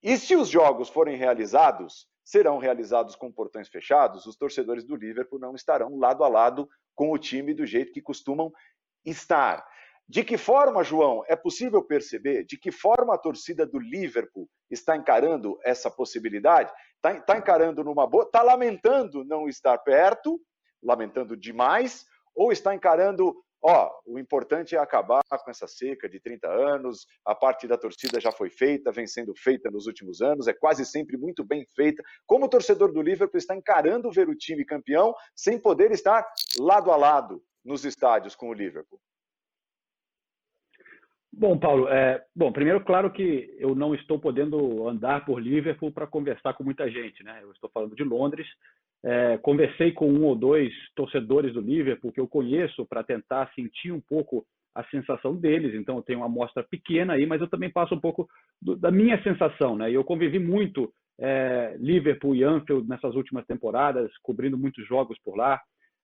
E se os jogos forem realizados, serão realizados com portões fechados, os torcedores do Liverpool não estarão lado a lado com o time do jeito que costumam estar. De que forma, João, é possível perceber de que forma a torcida do Liverpool está encarando essa possibilidade? Está tá encarando numa boa, está lamentando não estar perto, lamentando demais, ou está encarando, ó, o importante é acabar com essa seca de 30 anos, a parte da torcida já foi feita, vem sendo feita nos últimos anos, é quase sempre muito bem feita. Como o torcedor do Liverpool está encarando ver o time campeão sem poder estar lado a lado nos estádios com o Liverpool? Bom, Paulo, é, bom, primeiro, claro que eu não estou podendo andar por Liverpool para conversar com muita gente, né? Eu estou falando de Londres. É, conversei com um ou dois torcedores do Liverpool que eu conheço para tentar sentir um pouco a sensação deles. Então, eu tenho uma amostra pequena aí, mas eu também passo um pouco do, da minha sensação, né? Eu convivi muito é, Liverpool e Anfield nessas últimas temporadas, cobrindo muitos jogos por lá.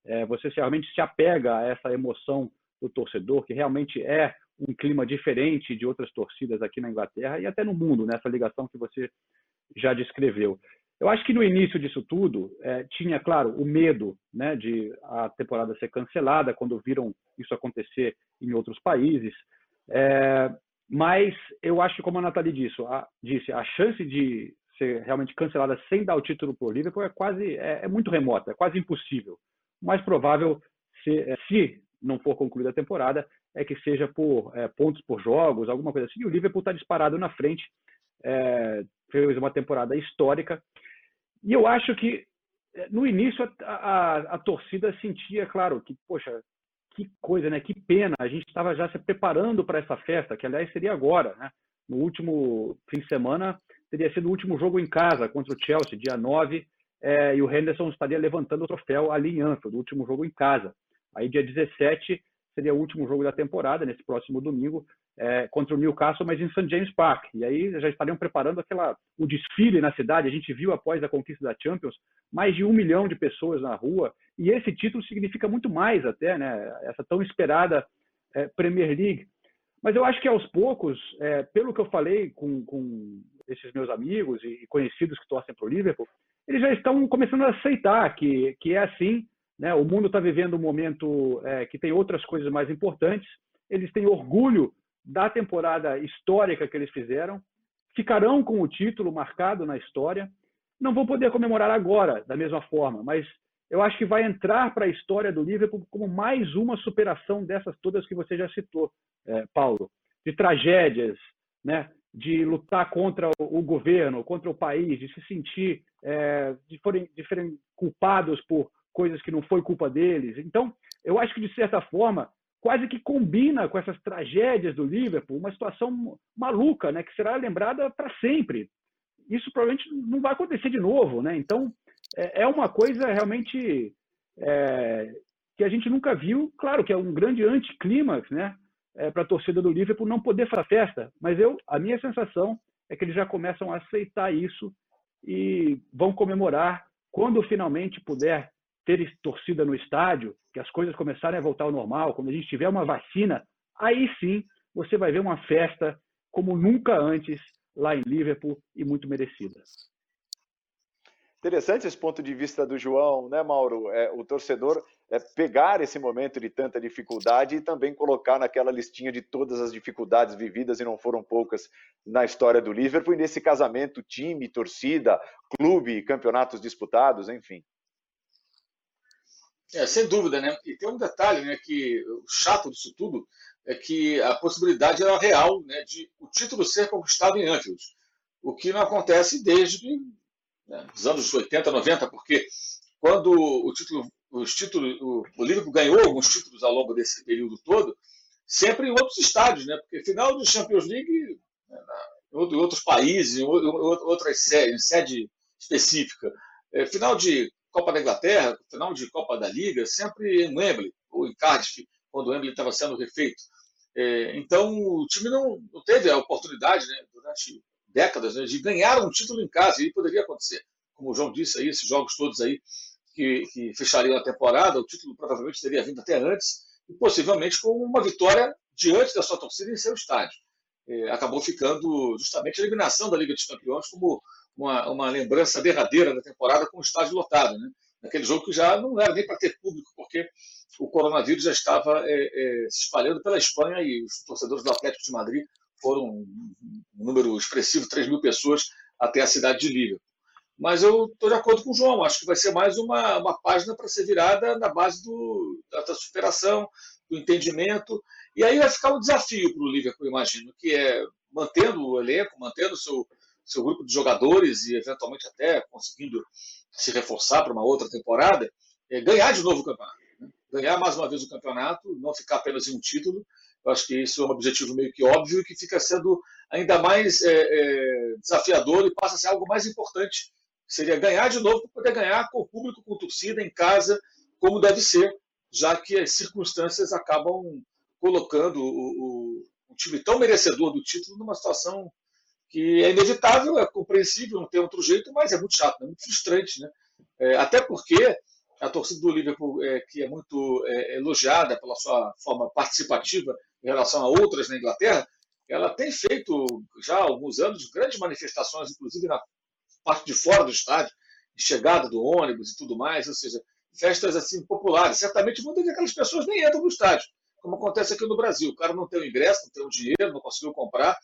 É, você realmente se apega a essa emoção do torcedor, que realmente é um clima diferente de outras torcidas aqui na Inglaterra e até no mundo, nessa ligação que você já descreveu. Eu acho que no início disso tudo é, tinha, claro, o medo né, de a temporada ser cancelada quando viram isso acontecer em outros países. É, mas eu acho que, como a Nathalie disse a, disse, a chance de ser realmente cancelada sem dar o título por Liverpool é quase é, é muito remota, é quase impossível. O mais provável, se, é, se não for concluída a temporada, é que seja por é, pontos por jogos, alguma coisa assim. E o Liverpool está disparado na frente, é, fez uma temporada histórica. E eu acho que é, no início a, a, a, torcida sentia, claro, que, poxa, que coisa, né? Que pena. A gente estava já se preparando para essa festa, que aliás seria agora, né? No último fim de semana teria sido o último jogo em casa contra o Chelsea, dia 9, é, e o Henderson estaria levantando o troféu ali em Anfield, o último jogo em casa. Aí, dia 17, seria o último jogo da temporada, nesse próximo domingo, é, contra o Newcastle, mas em St. James Park. E aí já estariam preparando aquela, o desfile na cidade. A gente viu após a conquista da Champions mais de um milhão de pessoas na rua. E esse título significa muito mais até, né? Essa tão esperada é, Premier League. Mas eu acho que aos poucos, é, pelo que eu falei com, com esses meus amigos e conhecidos que torcem para o Liverpool, eles já estão começando a aceitar que, que é assim. Né? O mundo está vivendo um momento é, que tem outras coisas mais importantes. Eles têm orgulho da temporada histórica que eles fizeram, ficarão com o título marcado na história. Não vão poder comemorar agora da mesma forma, mas eu acho que vai entrar para a história do Liverpool como mais uma superação dessas todas que você já citou, é, Paulo, de tragédias, né? de lutar contra o governo, contra o país, de se sentir é, de, forem, de serem culpados por coisas que não foi culpa deles. Então, eu acho que de certa forma quase que combina com essas tragédias do Liverpool, uma situação maluca, né, que será lembrada para sempre. Isso provavelmente não vai acontecer de novo, né? Então, é, é uma coisa realmente é, que a gente nunca viu. Claro que é um grande anticlímax, né? é, para a torcida do Liverpool não poder fazer festa. Mas eu, a minha sensação é que eles já começam a aceitar isso e vão comemorar quando finalmente puder ter torcida no estádio, que as coisas começarem a voltar ao normal, quando a gente tiver uma vacina, aí sim você vai ver uma festa como nunca antes lá em Liverpool e muito merecida. Interessante esse ponto de vista do João, né, Mauro? É, o torcedor é, pegar esse momento de tanta dificuldade e também colocar naquela listinha de todas as dificuldades vividas, e não foram poucas, na história do Liverpool, e nesse casamento, time, torcida, clube, campeonatos disputados, enfim. É, sem dúvida, né? E tem um detalhe, né, que o chato disso tudo é que a possibilidade era real, né, de o título ser conquistado em Anfield, o que não acontece desde né, dos anos 80, 90, porque quando o título, os títulos, o, o Liverpool ganhou alguns títulos ao longo desse período todo, sempre em outros estádios, né? Porque final de Champions League né, em outros países, em outras séries, em sede específica, é, final de Copa da Inglaterra, final de Copa da Liga, sempre em Wembley ou em Cardiff, quando o Wembley estava sendo refeito. É, então o time não, não teve a oportunidade, né, durante décadas né, de ganhar um título em casa, e poderia acontecer. Como o João disse aí, esses jogos todos aí que, que fechariam a temporada, o título provavelmente teria vindo até antes, e possivelmente com uma vitória diante da sua torcida em seu estádio. É, acabou ficando justamente a eliminação da Liga dos Campeões como uma, uma lembrança derradeira da temporada com o estádio lotado. Né? Naquele jogo que já não era nem para ter público, porque o coronavírus já estava é, é, se espalhando pela Espanha e os torcedores do Atlético de Madrid foram um número expressivo, 3 mil pessoas até a cidade de Liverpool. Mas eu estou de acordo com o João, acho que vai ser mais uma, uma página para ser virada na base do, da, da superação, do entendimento. E aí vai ficar um desafio para o Liverpool, imagino, que é mantendo o elenco, mantendo o seu, seu grupo de jogadores e eventualmente até conseguindo se reforçar para uma outra temporada, é ganhar de novo o campeonato. Né? Ganhar mais uma vez o campeonato, não ficar apenas em um título, eu acho que isso é um objetivo meio que óbvio e que fica sendo ainda mais é, é, desafiador e passa a ser algo mais importante. Seria ganhar de novo para poder ganhar com o público, com torcida, em casa, como deve ser, já que as circunstâncias acabam colocando o, o, o time tão merecedor do título numa situação que é inevitável, é compreensível, não tem outro jeito, mas é muito chato, é muito frustrante. Né? É, até porque a torcida do Liverpool, é, que é muito é, elogiada pela sua forma participativa em relação a outras na Inglaterra, ela tem feito já há alguns anos grandes manifestações, inclusive na parte de fora do estádio, de chegada do ônibus e tudo mais, ou seja, festas assim populares. Certamente muitas daquelas pessoas nem entram no estádio, como acontece aqui no Brasil. O cara não tem o ingresso, não tem o dinheiro, não conseguiu comprar,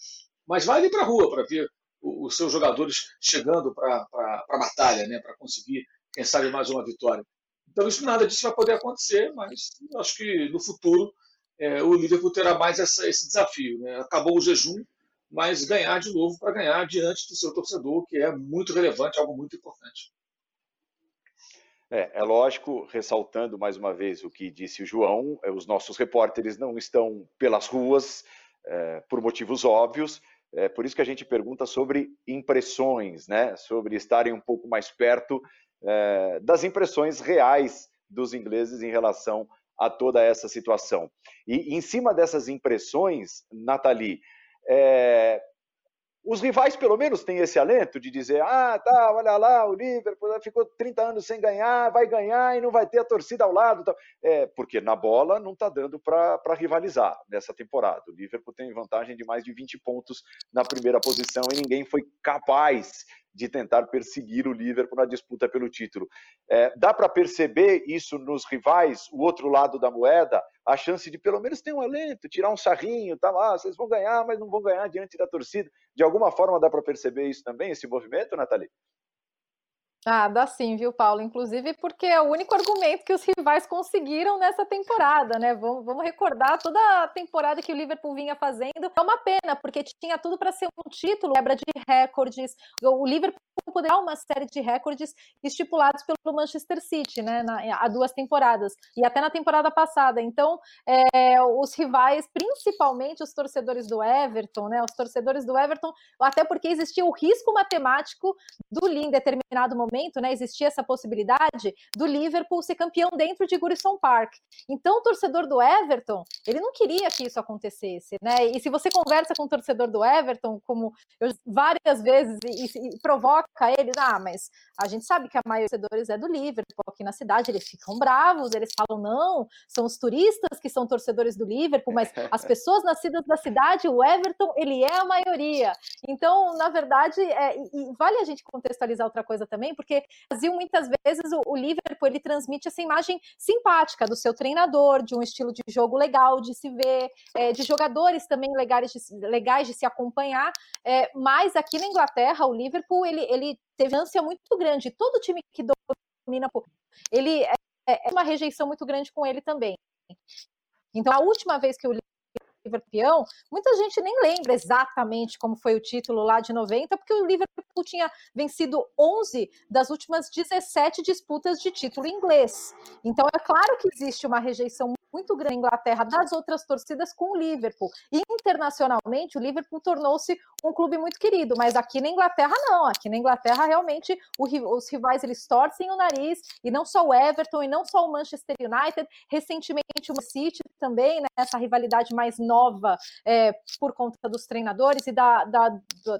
mas vai ali para a rua para ver os seus jogadores chegando para a batalha, né, para conseguir, quem sabe, mais uma vitória. Então, isso nada disso vai poder acontecer, mas acho que no futuro é, o Liverpool terá mais essa, esse desafio. Né? Acabou o jejum, mas ganhar de novo para ganhar diante do seu torcedor, que é muito relevante, algo muito importante. É, é, lógico, ressaltando mais uma vez o que disse o João, é, os nossos repórteres não estão pelas ruas é, por motivos óbvios, é por isso que a gente pergunta sobre impressões, né? sobre estarem um pouco mais perto é, das impressões reais dos ingleses em relação a toda essa situação. E em cima dessas impressões, Nathalie, é, os rivais, pelo menos, têm esse alento de dizer: ah, tá, olha lá, o Liverpool ficou 30 anos sem ganhar, vai ganhar e não vai ter a torcida ao lado. É, porque na bola não está dando para rivalizar nessa temporada. O Liverpool tem vantagem de mais de 20 pontos na primeira posição e ninguém foi capaz de tentar perseguir o Liverpool na disputa pelo título. É, dá para perceber isso nos rivais, o outro lado da moeda, a chance de pelo menos ter um alento, tirar um sarrinho, tá lá, vocês vão ganhar, mas não vão ganhar diante da torcida. De alguma forma dá para perceber isso também, esse movimento, Nathalie? Ah, dá sim, viu, Paulo? Inclusive porque é o único argumento que os rivais conseguiram nessa temporada, né? Vamos, vamos recordar toda a temporada que o Liverpool vinha fazendo. É uma pena, porque tinha tudo para ser um título, quebra de recordes. O Liverpool poderá uma série de recordes estipulados pelo Manchester City, né? Na, há duas temporadas e até na temporada passada. Então, é, os rivais, principalmente os torcedores do Everton, né? Os torcedores do Everton, até porque existia o risco matemático do Lee em determinado momento momento, né, existia essa possibilidade do Liverpool ser campeão dentro de Goodison Park. Então, o torcedor do Everton, ele não queria que isso acontecesse, né? E se você conversa com o torcedor do Everton, como eu várias vezes e, e provoca ele, ah, mas a gente sabe que a maioria dos torcedores é do Liverpool aqui na cidade, eles ficam bravos, eles falam não, são os turistas que são torcedores do Liverpool, mas *laughs* as pessoas nascidas na cidade, o Everton, ele é a maioria. Então, na verdade, é, e vale a gente contextualizar outra coisa também, porque o Brasil, muitas vezes, o, o Liverpool ele transmite essa imagem simpática do seu treinador, de um estilo de jogo legal de se ver, é, de jogadores também legais de, legais de se acompanhar. É, mas aqui na Inglaterra, o Liverpool ele, ele teve ânsia muito grande. Todo time que domina, ele é, é uma rejeição muito grande com ele também. Então, a última vez que o campeão, muita gente nem lembra exatamente como foi o título lá de 90, porque o Liverpool tinha vencido 11 das últimas 17 disputas de título inglês. Então é claro que existe uma rejeição muito grande na Inglaterra das outras torcidas com o Liverpool. E internacionalmente, o Liverpool tornou-se um clube muito querido, mas aqui na Inglaterra não. Aqui na Inglaterra, realmente, os rivais eles torcem o nariz, e não só o Everton, e não só o Manchester United, recentemente o City também, né, essa rivalidade mais nova é, por conta dos treinadores e da, da,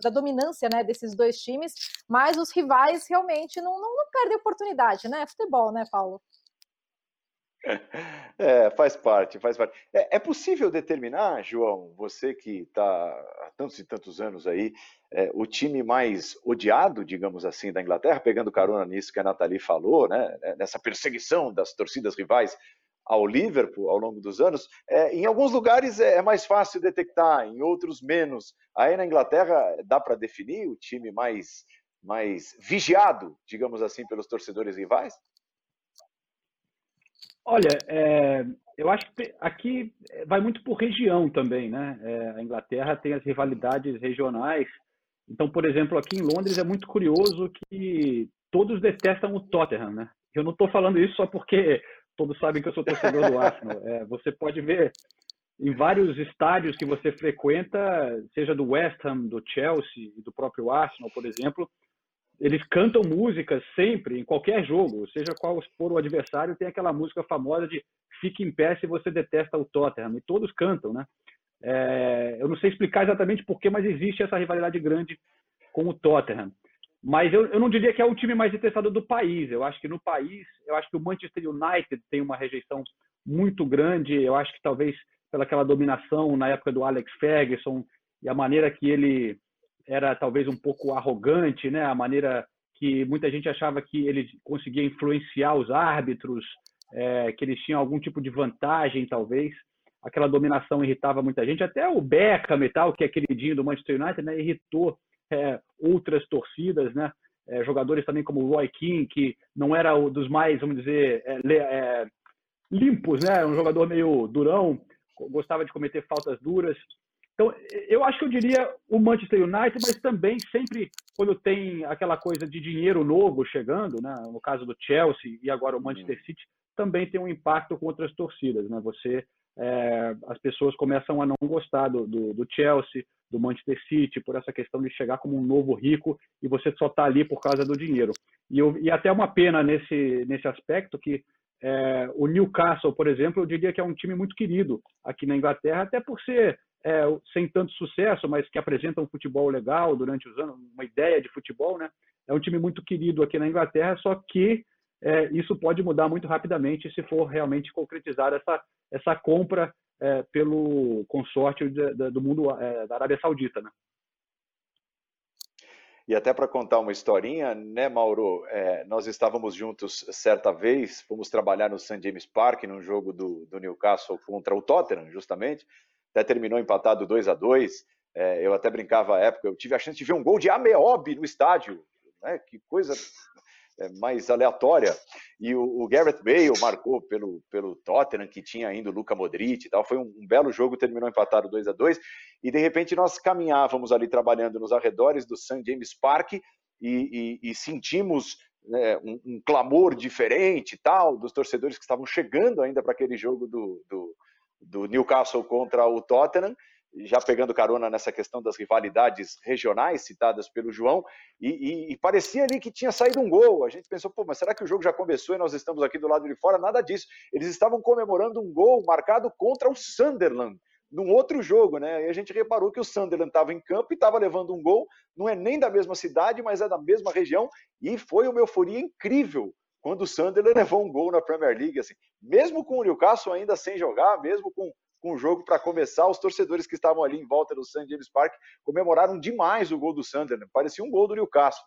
da, dominância né, desses dois times, mas os rivais realmente não, não, não perdem oportunidade, né? Futebol, né, Paulo? *laughs* É, faz parte, faz parte. É, é, possível determinar, João, você que está há tantos e tantos anos aí, é, o time mais odiado, digamos assim, da Inglaterra, pegando carona nisso que a Nathalie falou, né, né nessa perseguição das torcidas rivais ao Liverpool ao longo dos anos, é, em alguns lugares é, é mais fácil detectar, em outros menos. Aí na Inglaterra dá para definir o time mais, mais vigiado, digamos assim, pelos torcedores rivais? Olha, é, eu acho que aqui vai muito por região também, né? É, a Inglaterra tem as rivalidades regionais. Então, por exemplo, aqui em Londres é muito curioso que todos detestam o Tottenham, né? Eu não estou falando isso só porque todos sabem que eu sou torcedor do Arsenal. É, você pode ver em vários estádios que você frequenta, seja do West Ham, do Chelsea e do próprio Arsenal, por exemplo, eles cantam músicas sempre, em qualquer jogo, seja qual for o adversário, tem aquela música famosa de fique em pé se você detesta o Tottenham, e todos cantam, né? É, eu não sei explicar exatamente porquê, mas existe essa rivalidade grande com o Tottenham. Mas eu, eu não diria que é o time mais detestado do país. Eu acho que no país, eu acho que o Manchester United tem uma rejeição muito grande. Eu acho que talvez pelaquela dominação na época do Alex Ferguson e a maneira que ele era talvez um pouco arrogante, né? A maneira que muita gente achava que ele conseguia influenciar os árbitros, é, que eles tinham algum tipo de vantagem, talvez. Aquela dominação irritava muita gente. Até o Beckham e tal, que é queridinho do Manchester United, né? Irritou é, outras torcidas, né? É, jogadores também como o Roy King, que não era o dos mais, vamos dizer, é, é, limpos, né? Um jogador meio durão, gostava de cometer faltas duras. Então, eu acho que eu diria o Manchester United, mas também sempre quando tem aquela coisa de dinheiro novo chegando, né? no caso do Chelsea e agora o Manchester. City, também tem um impacto com outras torcidas. Né? Você, é, as pessoas começam a não gostar do, do, do, Chelsea, do Manchester City, por essa questão de chegar como um novo rico e você só está ali por causa do dinheiro. E, eu, e até uma pena nesse, nesse aspecto que é, o Newcastle, por exemplo, eu diria que é um time muito querido aqui na Inglaterra, até por ser é, sem tanto sucesso, mas que apresentam um futebol legal durante os anos, uma ideia de futebol, né? É um time muito querido aqui na Inglaterra, só que é, isso pode mudar muito rapidamente se for realmente concretizar essa, essa compra é, pelo consórcio de, de, do mundo é, da Arábia Saudita, né? E até para contar uma historinha, né, Mauro? É, nós estávamos juntos certa vez, fomos trabalhar no St. James Park, num jogo do, do Newcastle contra o Tottenham, justamente. Até terminou empatado 2 a 2 é, Eu até brincava à época, eu tive a chance de ver um gol de Ameobi no estádio. Né? Que coisa mais aleatória. E o, o, Gareth Bale marcou pelo, pelo Tottenham, que tinha ainda o Luca Modric e tal. Foi um, um belo jogo, terminou empatado 2 a 2 E de repente nós caminhávamos ali trabalhando nos arredores do St. James Park e, e, e sentimos né, um, um, clamor diferente tal dos torcedores que estavam chegando ainda para aquele jogo do, do, do Newcastle contra o Tottenham já pegando carona nessa questão das rivalidades regionais citadas pelo João, e, e, e, parecia ali que tinha saído um gol. A gente pensou, pô, mas será que o jogo já começou e nós estamos aqui do lado de fora? Nada disso. Eles estavam comemorando um gol marcado contra o Sunderland, num outro jogo, né? E a gente reparou que o Sunderland estava em campo e estava levando um gol, não é nem da mesma cidade, mas é da mesma região, e foi uma euforia incrível quando o Sunderland *laughs* levou um gol na Premier League, assim, mesmo com o Newcastle ainda sem jogar, mesmo com com o jogo para começar. Os torcedores que estavam ali em volta do St. James Park comemoraram demais o gol do Sunderland. Parecia um gol do Newcastle.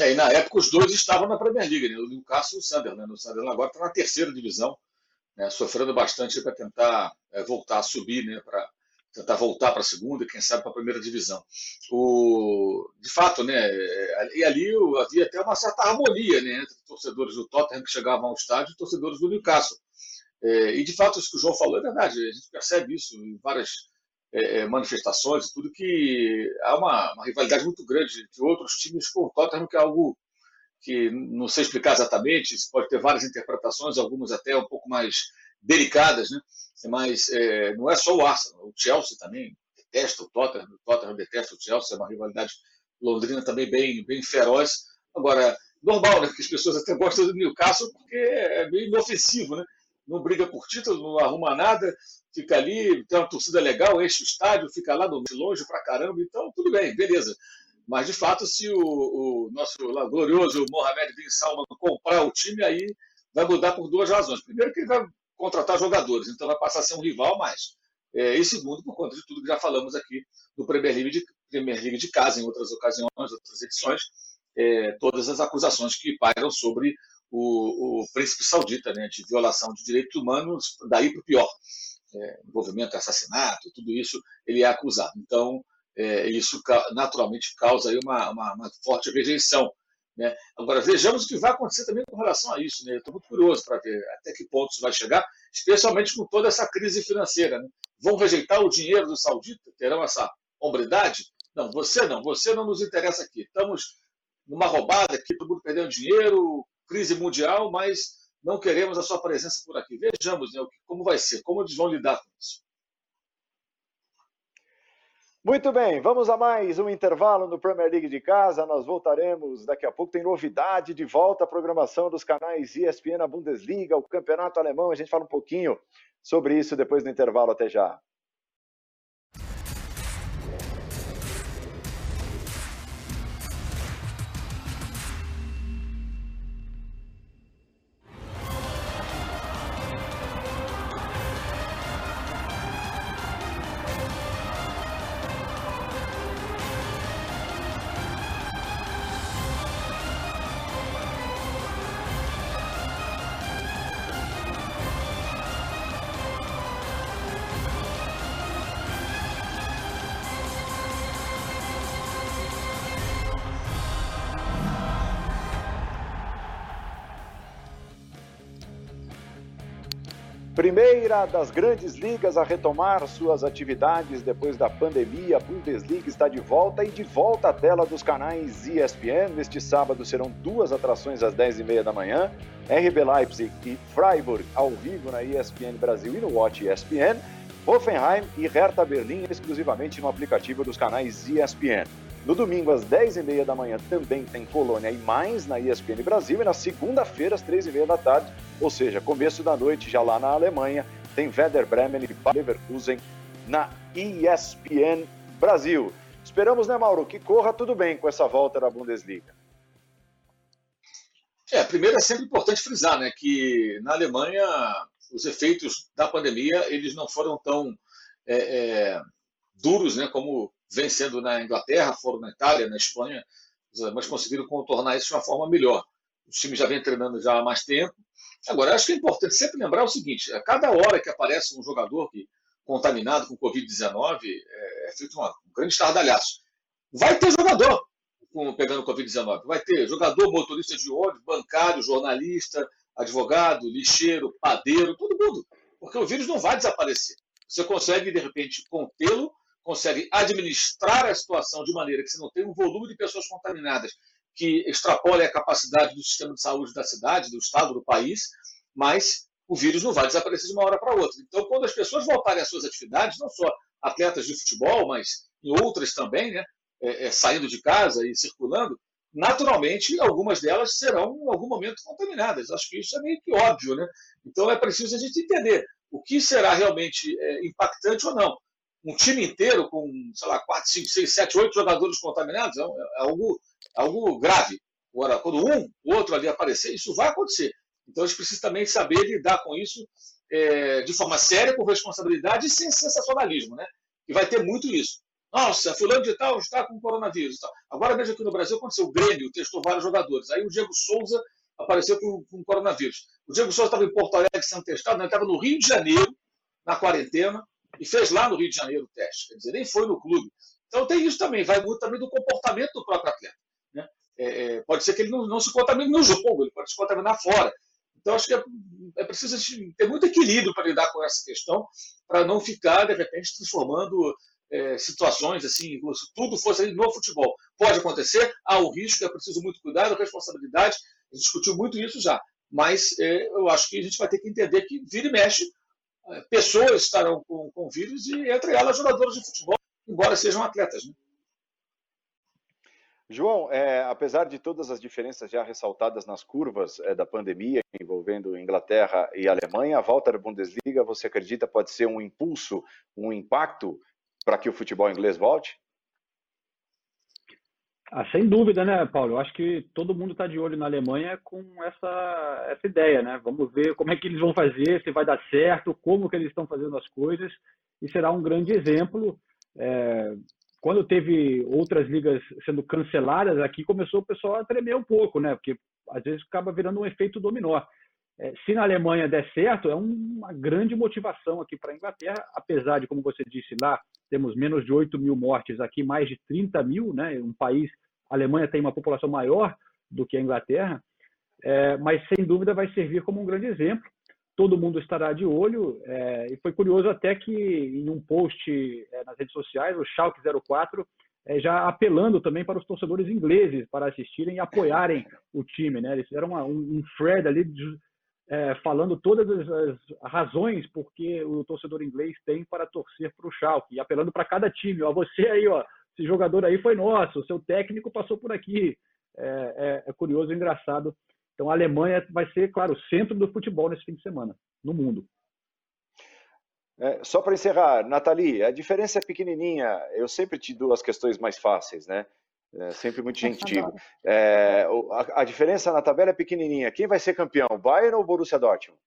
É, e na época os dois estavam na Premier League, né? o Newcastle e o Sunderland. O Sunderland agora está na terceira divisão, né? sofrendo bastante para tentar é, voltar a subir, né? para tentar voltar para a segunda quem sabe para a primeira divisão. O, de fato, né? E ali havia até uma certa harmonia né? entre torcedores do Tottenham que chegavam ao estádio e torcedores do Newcastle. É, e de fato, isso que o João falou é verdade, a gente percebe isso em várias é, é manifestações e tudo, que há uma, uma, rivalidade muito grande entre outros times com o Tottenham, que é algo que não sei explicar exatamente, isso pode ter várias interpretações, algumas até um pouco mais delicadas, né? mas é, não é só o Arsenal, o Chelsea também detesta o Tottenham, o Tottenham detesta o Chelsea, é uma rivalidade londrina também bem, bem feroz. Agora, normal, né? que as pessoas até gostam do Newcastle porque é bem inofensivo, né? Não briga por título, não arruma nada, fica ali, tem uma torcida legal, enche o estádio, fica lá longe pra caramba, então tudo bem, beleza. Mas, de fato, se o, o nosso lá, glorioso Mohamed Bin Salman comprar o time, aí vai mudar por duas razões. Primeiro, que ele vai contratar jogadores, então vai passar a ser um rival mais. É, e segundo, por conta de tudo que já falamos aqui no Premier League de, Premier League de casa, em outras ocasiões, outras edições, é, todas as acusações que pairam sobre o, o príncipe saudita, né, de violação de direitos humanos, daí para o pior. É, envolvimento, assassinato, tudo isso ele é acusado. Então, é, isso naturalmente causa aí uma, uma, uma forte rejeição. Né? Agora, vejamos o que vai acontecer também com relação a isso. Né? Estou muito curioso para ver até que ponto isso vai chegar, especialmente com toda essa crise financeira. Né? Vão rejeitar o dinheiro do saudita? Terão essa hombridade? Não, você não, você não nos interessa aqui. Estamos numa roubada aqui, todo mundo perdendo dinheiro, crise mundial, mas não queremos a sua presença por aqui. Vejamos né, como vai ser, como eles vão lidar com isso. Muito bem, vamos a mais um intervalo no Premier League de casa. Nós voltaremos daqui a pouco. Tem novidade de volta à programação dos canais ESPN, a Bundesliga, o Campeonato Alemão. A gente fala um pouquinho sobre isso depois do intervalo. Até já. Primeira das grandes ligas a retomar suas atividades depois da pandemia, a Bundesliga está de volta e de volta à tela dos canais ESPN. Neste sábado serão duas atrações às 10h30 da manhã, RB Leipzig e Freiburg ao vivo na ESPN Brasil e no Watch ESPN, Hoffenheim e Hertha Berlim exclusivamente no aplicativo dos canais ESPN. No domingo, às 10h30 da manhã, também tem Colônia e mais na ESPN Brasil. E na segunda-feira, às 3h30 da tarde, ou seja, começo da noite, já lá na Alemanha, tem Werder Bremen e Leverkusen na ESPN Brasil. Esperamos, né, Mauro, que corra tudo bem com essa volta da Bundesliga. É, primeiro é sempre importante frisar, né, que na Alemanha os efeitos da pandemia eles não foram tão é, é, duros, né, como vem sendo na Inglaterra, foram na Itália, na Espanha, mas conseguiram contornar isso de uma forma melhor. Os times já vêm treinando já há mais tempo. Agora, acho que é importante sempre lembrar o seguinte: a cada hora que aparece um jogador que contaminado com Covid-19, é, é feito uma, um grande estardalhaço. Vai ter jogador com, pegando Covid-19. Vai ter jogador, motorista de ônibus, bancário, jornalista, advogado, lixeiro, padeiro, todo mundo. Porque o vírus não vai desaparecer. Você consegue, de repente, contê-lo, consegue administrar a situação de maneira que você não tenha um volume de pessoas contaminadas que extrapole a capacidade do sistema de saúde da cidade, do estado, do país, mas o vírus não vai desaparecer de uma hora para outra. Então, quando as pessoas voltarem às suas atividades, não só atletas de futebol, mas em outras também, né, é, é, saindo de casa e circulando, naturalmente algumas delas serão em algum momento contaminadas. Acho que isso é meio que óbvio, né? Então é preciso a gente entender o que será realmente é, impactante ou não. Um time inteiro com, sei lá, 4, 5, 6, 7, 8 jogadores contaminados é, é algo, é algo grave. Agora, quando um, o outro ali aparecer, isso vai acontecer. Então, a gente precisa também saber lidar com isso é, de forma séria, com responsabilidade e sem sensacionalismo, né? E vai ter muito isso. Nossa, fulano de tal está com coronavírus. Agora veja aqui no Brasil aconteceu. O Grêmio testou vários jogadores. Aí o Diego Souza apareceu com, com coronavírus. O Diego Souza estava em Porto Alegre sendo testado, né? estava no Rio de Janeiro, na quarentena, e fez lá no Rio de Janeiro o teste. Quer dizer, nem foi no clube. Então tem isso também, vai muito também do comportamento do próprio atleta. Né? É, é, pode ser que ele não, não se contamine no jogo, ele pode se contaminar fora. Então, acho que é, é preciso ter muito equilíbrio para lidar com essa questão, para não ficar, de repente, transformando é, situações assim, se tudo fosse no futebol. Pode acontecer, há o risco, é preciso muito cuidado, responsabilidade, a gente discutiu muito isso já, mas é, eu acho que a gente vai ter que entender que vira e mexe, pessoas estarão com, com vírus e entre elas jogadores de futebol, embora sejam atletas. Né? João, é, apesar de todas as diferenças já ressaltadas nas curvas é, da pandemia envolvendo Inglaterra e Alemanha, a volta da Bundesliga, você acredita pode ser um impulso, um impacto para que o futebol inglês volte? Ah, sem dúvida, né, Paulo? Eu acho que todo mundo está de olho na Alemanha com essa, essa ideia, né? Vamos ver como é que eles vão fazer, se vai dar certo, como que eles estão fazendo as coisas, e será um grande exemplo. É, quando teve outras ligas sendo canceladas aqui, começou o pessoal a tremer um pouco, né? Porque às vezes acaba virando um efeito dominó. É, se na Alemanha der certo, é uma grande motivação aqui para a Inglaterra, apesar de, como você disse lá, temos menos de 8 mil mortes, aqui mais de 30 mil, né? Um país, a Alemanha tem uma população maior do que a Inglaterra, é, mas sem dúvida vai servir como um grande exemplo. Todo mundo estará de olho, é, e foi curioso até que em um post é, nas redes sociais, o Schalke 04 é, já apelando também para os torcedores ingleses para assistirem e apoiarem o time, né? Eles fizeram uma, um, um thread ali é, falando todas as, razões porque o torcedor inglês tem para torcer para o Schalke e apelando para cada time. Ó, você aí, ó, esse jogador aí foi nosso, seu técnico passou por aqui. É, é, é curioso engraçado. Então a Alemanha vai ser, claro, o centro do futebol nesse fim de semana, no mundo. É, só para encerrar, Nathalie, a diferença é pequenininha. Eu sempre te dou as questões mais fáceis, né? É sempre muito gentil. É, a, a, diferença na tabela é pequenininha. Quem vai ser campeão, Bayern ou Borussia Dortmund?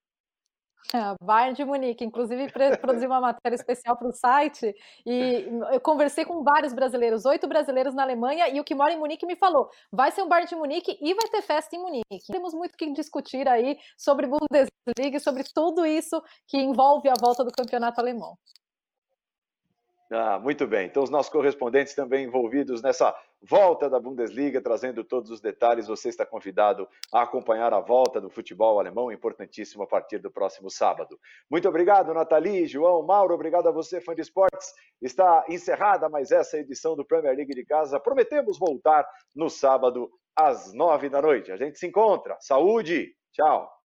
É, Bayern de Munique, inclusive produzi uma matéria especial para o site e eu conversei com vários brasileiros, oito brasileiros na Alemanha e o que mora em Munique me falou, vai ser um Bayern de Munique e vai ter festa em Munique. Temos muito que discutir aí sobre Bundesliga e sobre tudo isso que envolve a volta do campeonato alemão. Ah, muito bem. Então, os nossos correspondentes também envolvidos nessa volta da Bundesliga, trazendo todos os detalhes. Você está convidado a acompanhar a volta do futebol alemão, importantíssimo a partir do próximo sábado. Muito obrigado, Nathalie, João, Mauro, obrigado a você, fã de esportes. Está encerrada mais essa edição do Premier League de casa. Prometemos voltar no sábado às nove da noite. A gente se encontra. Saúde! Tchau!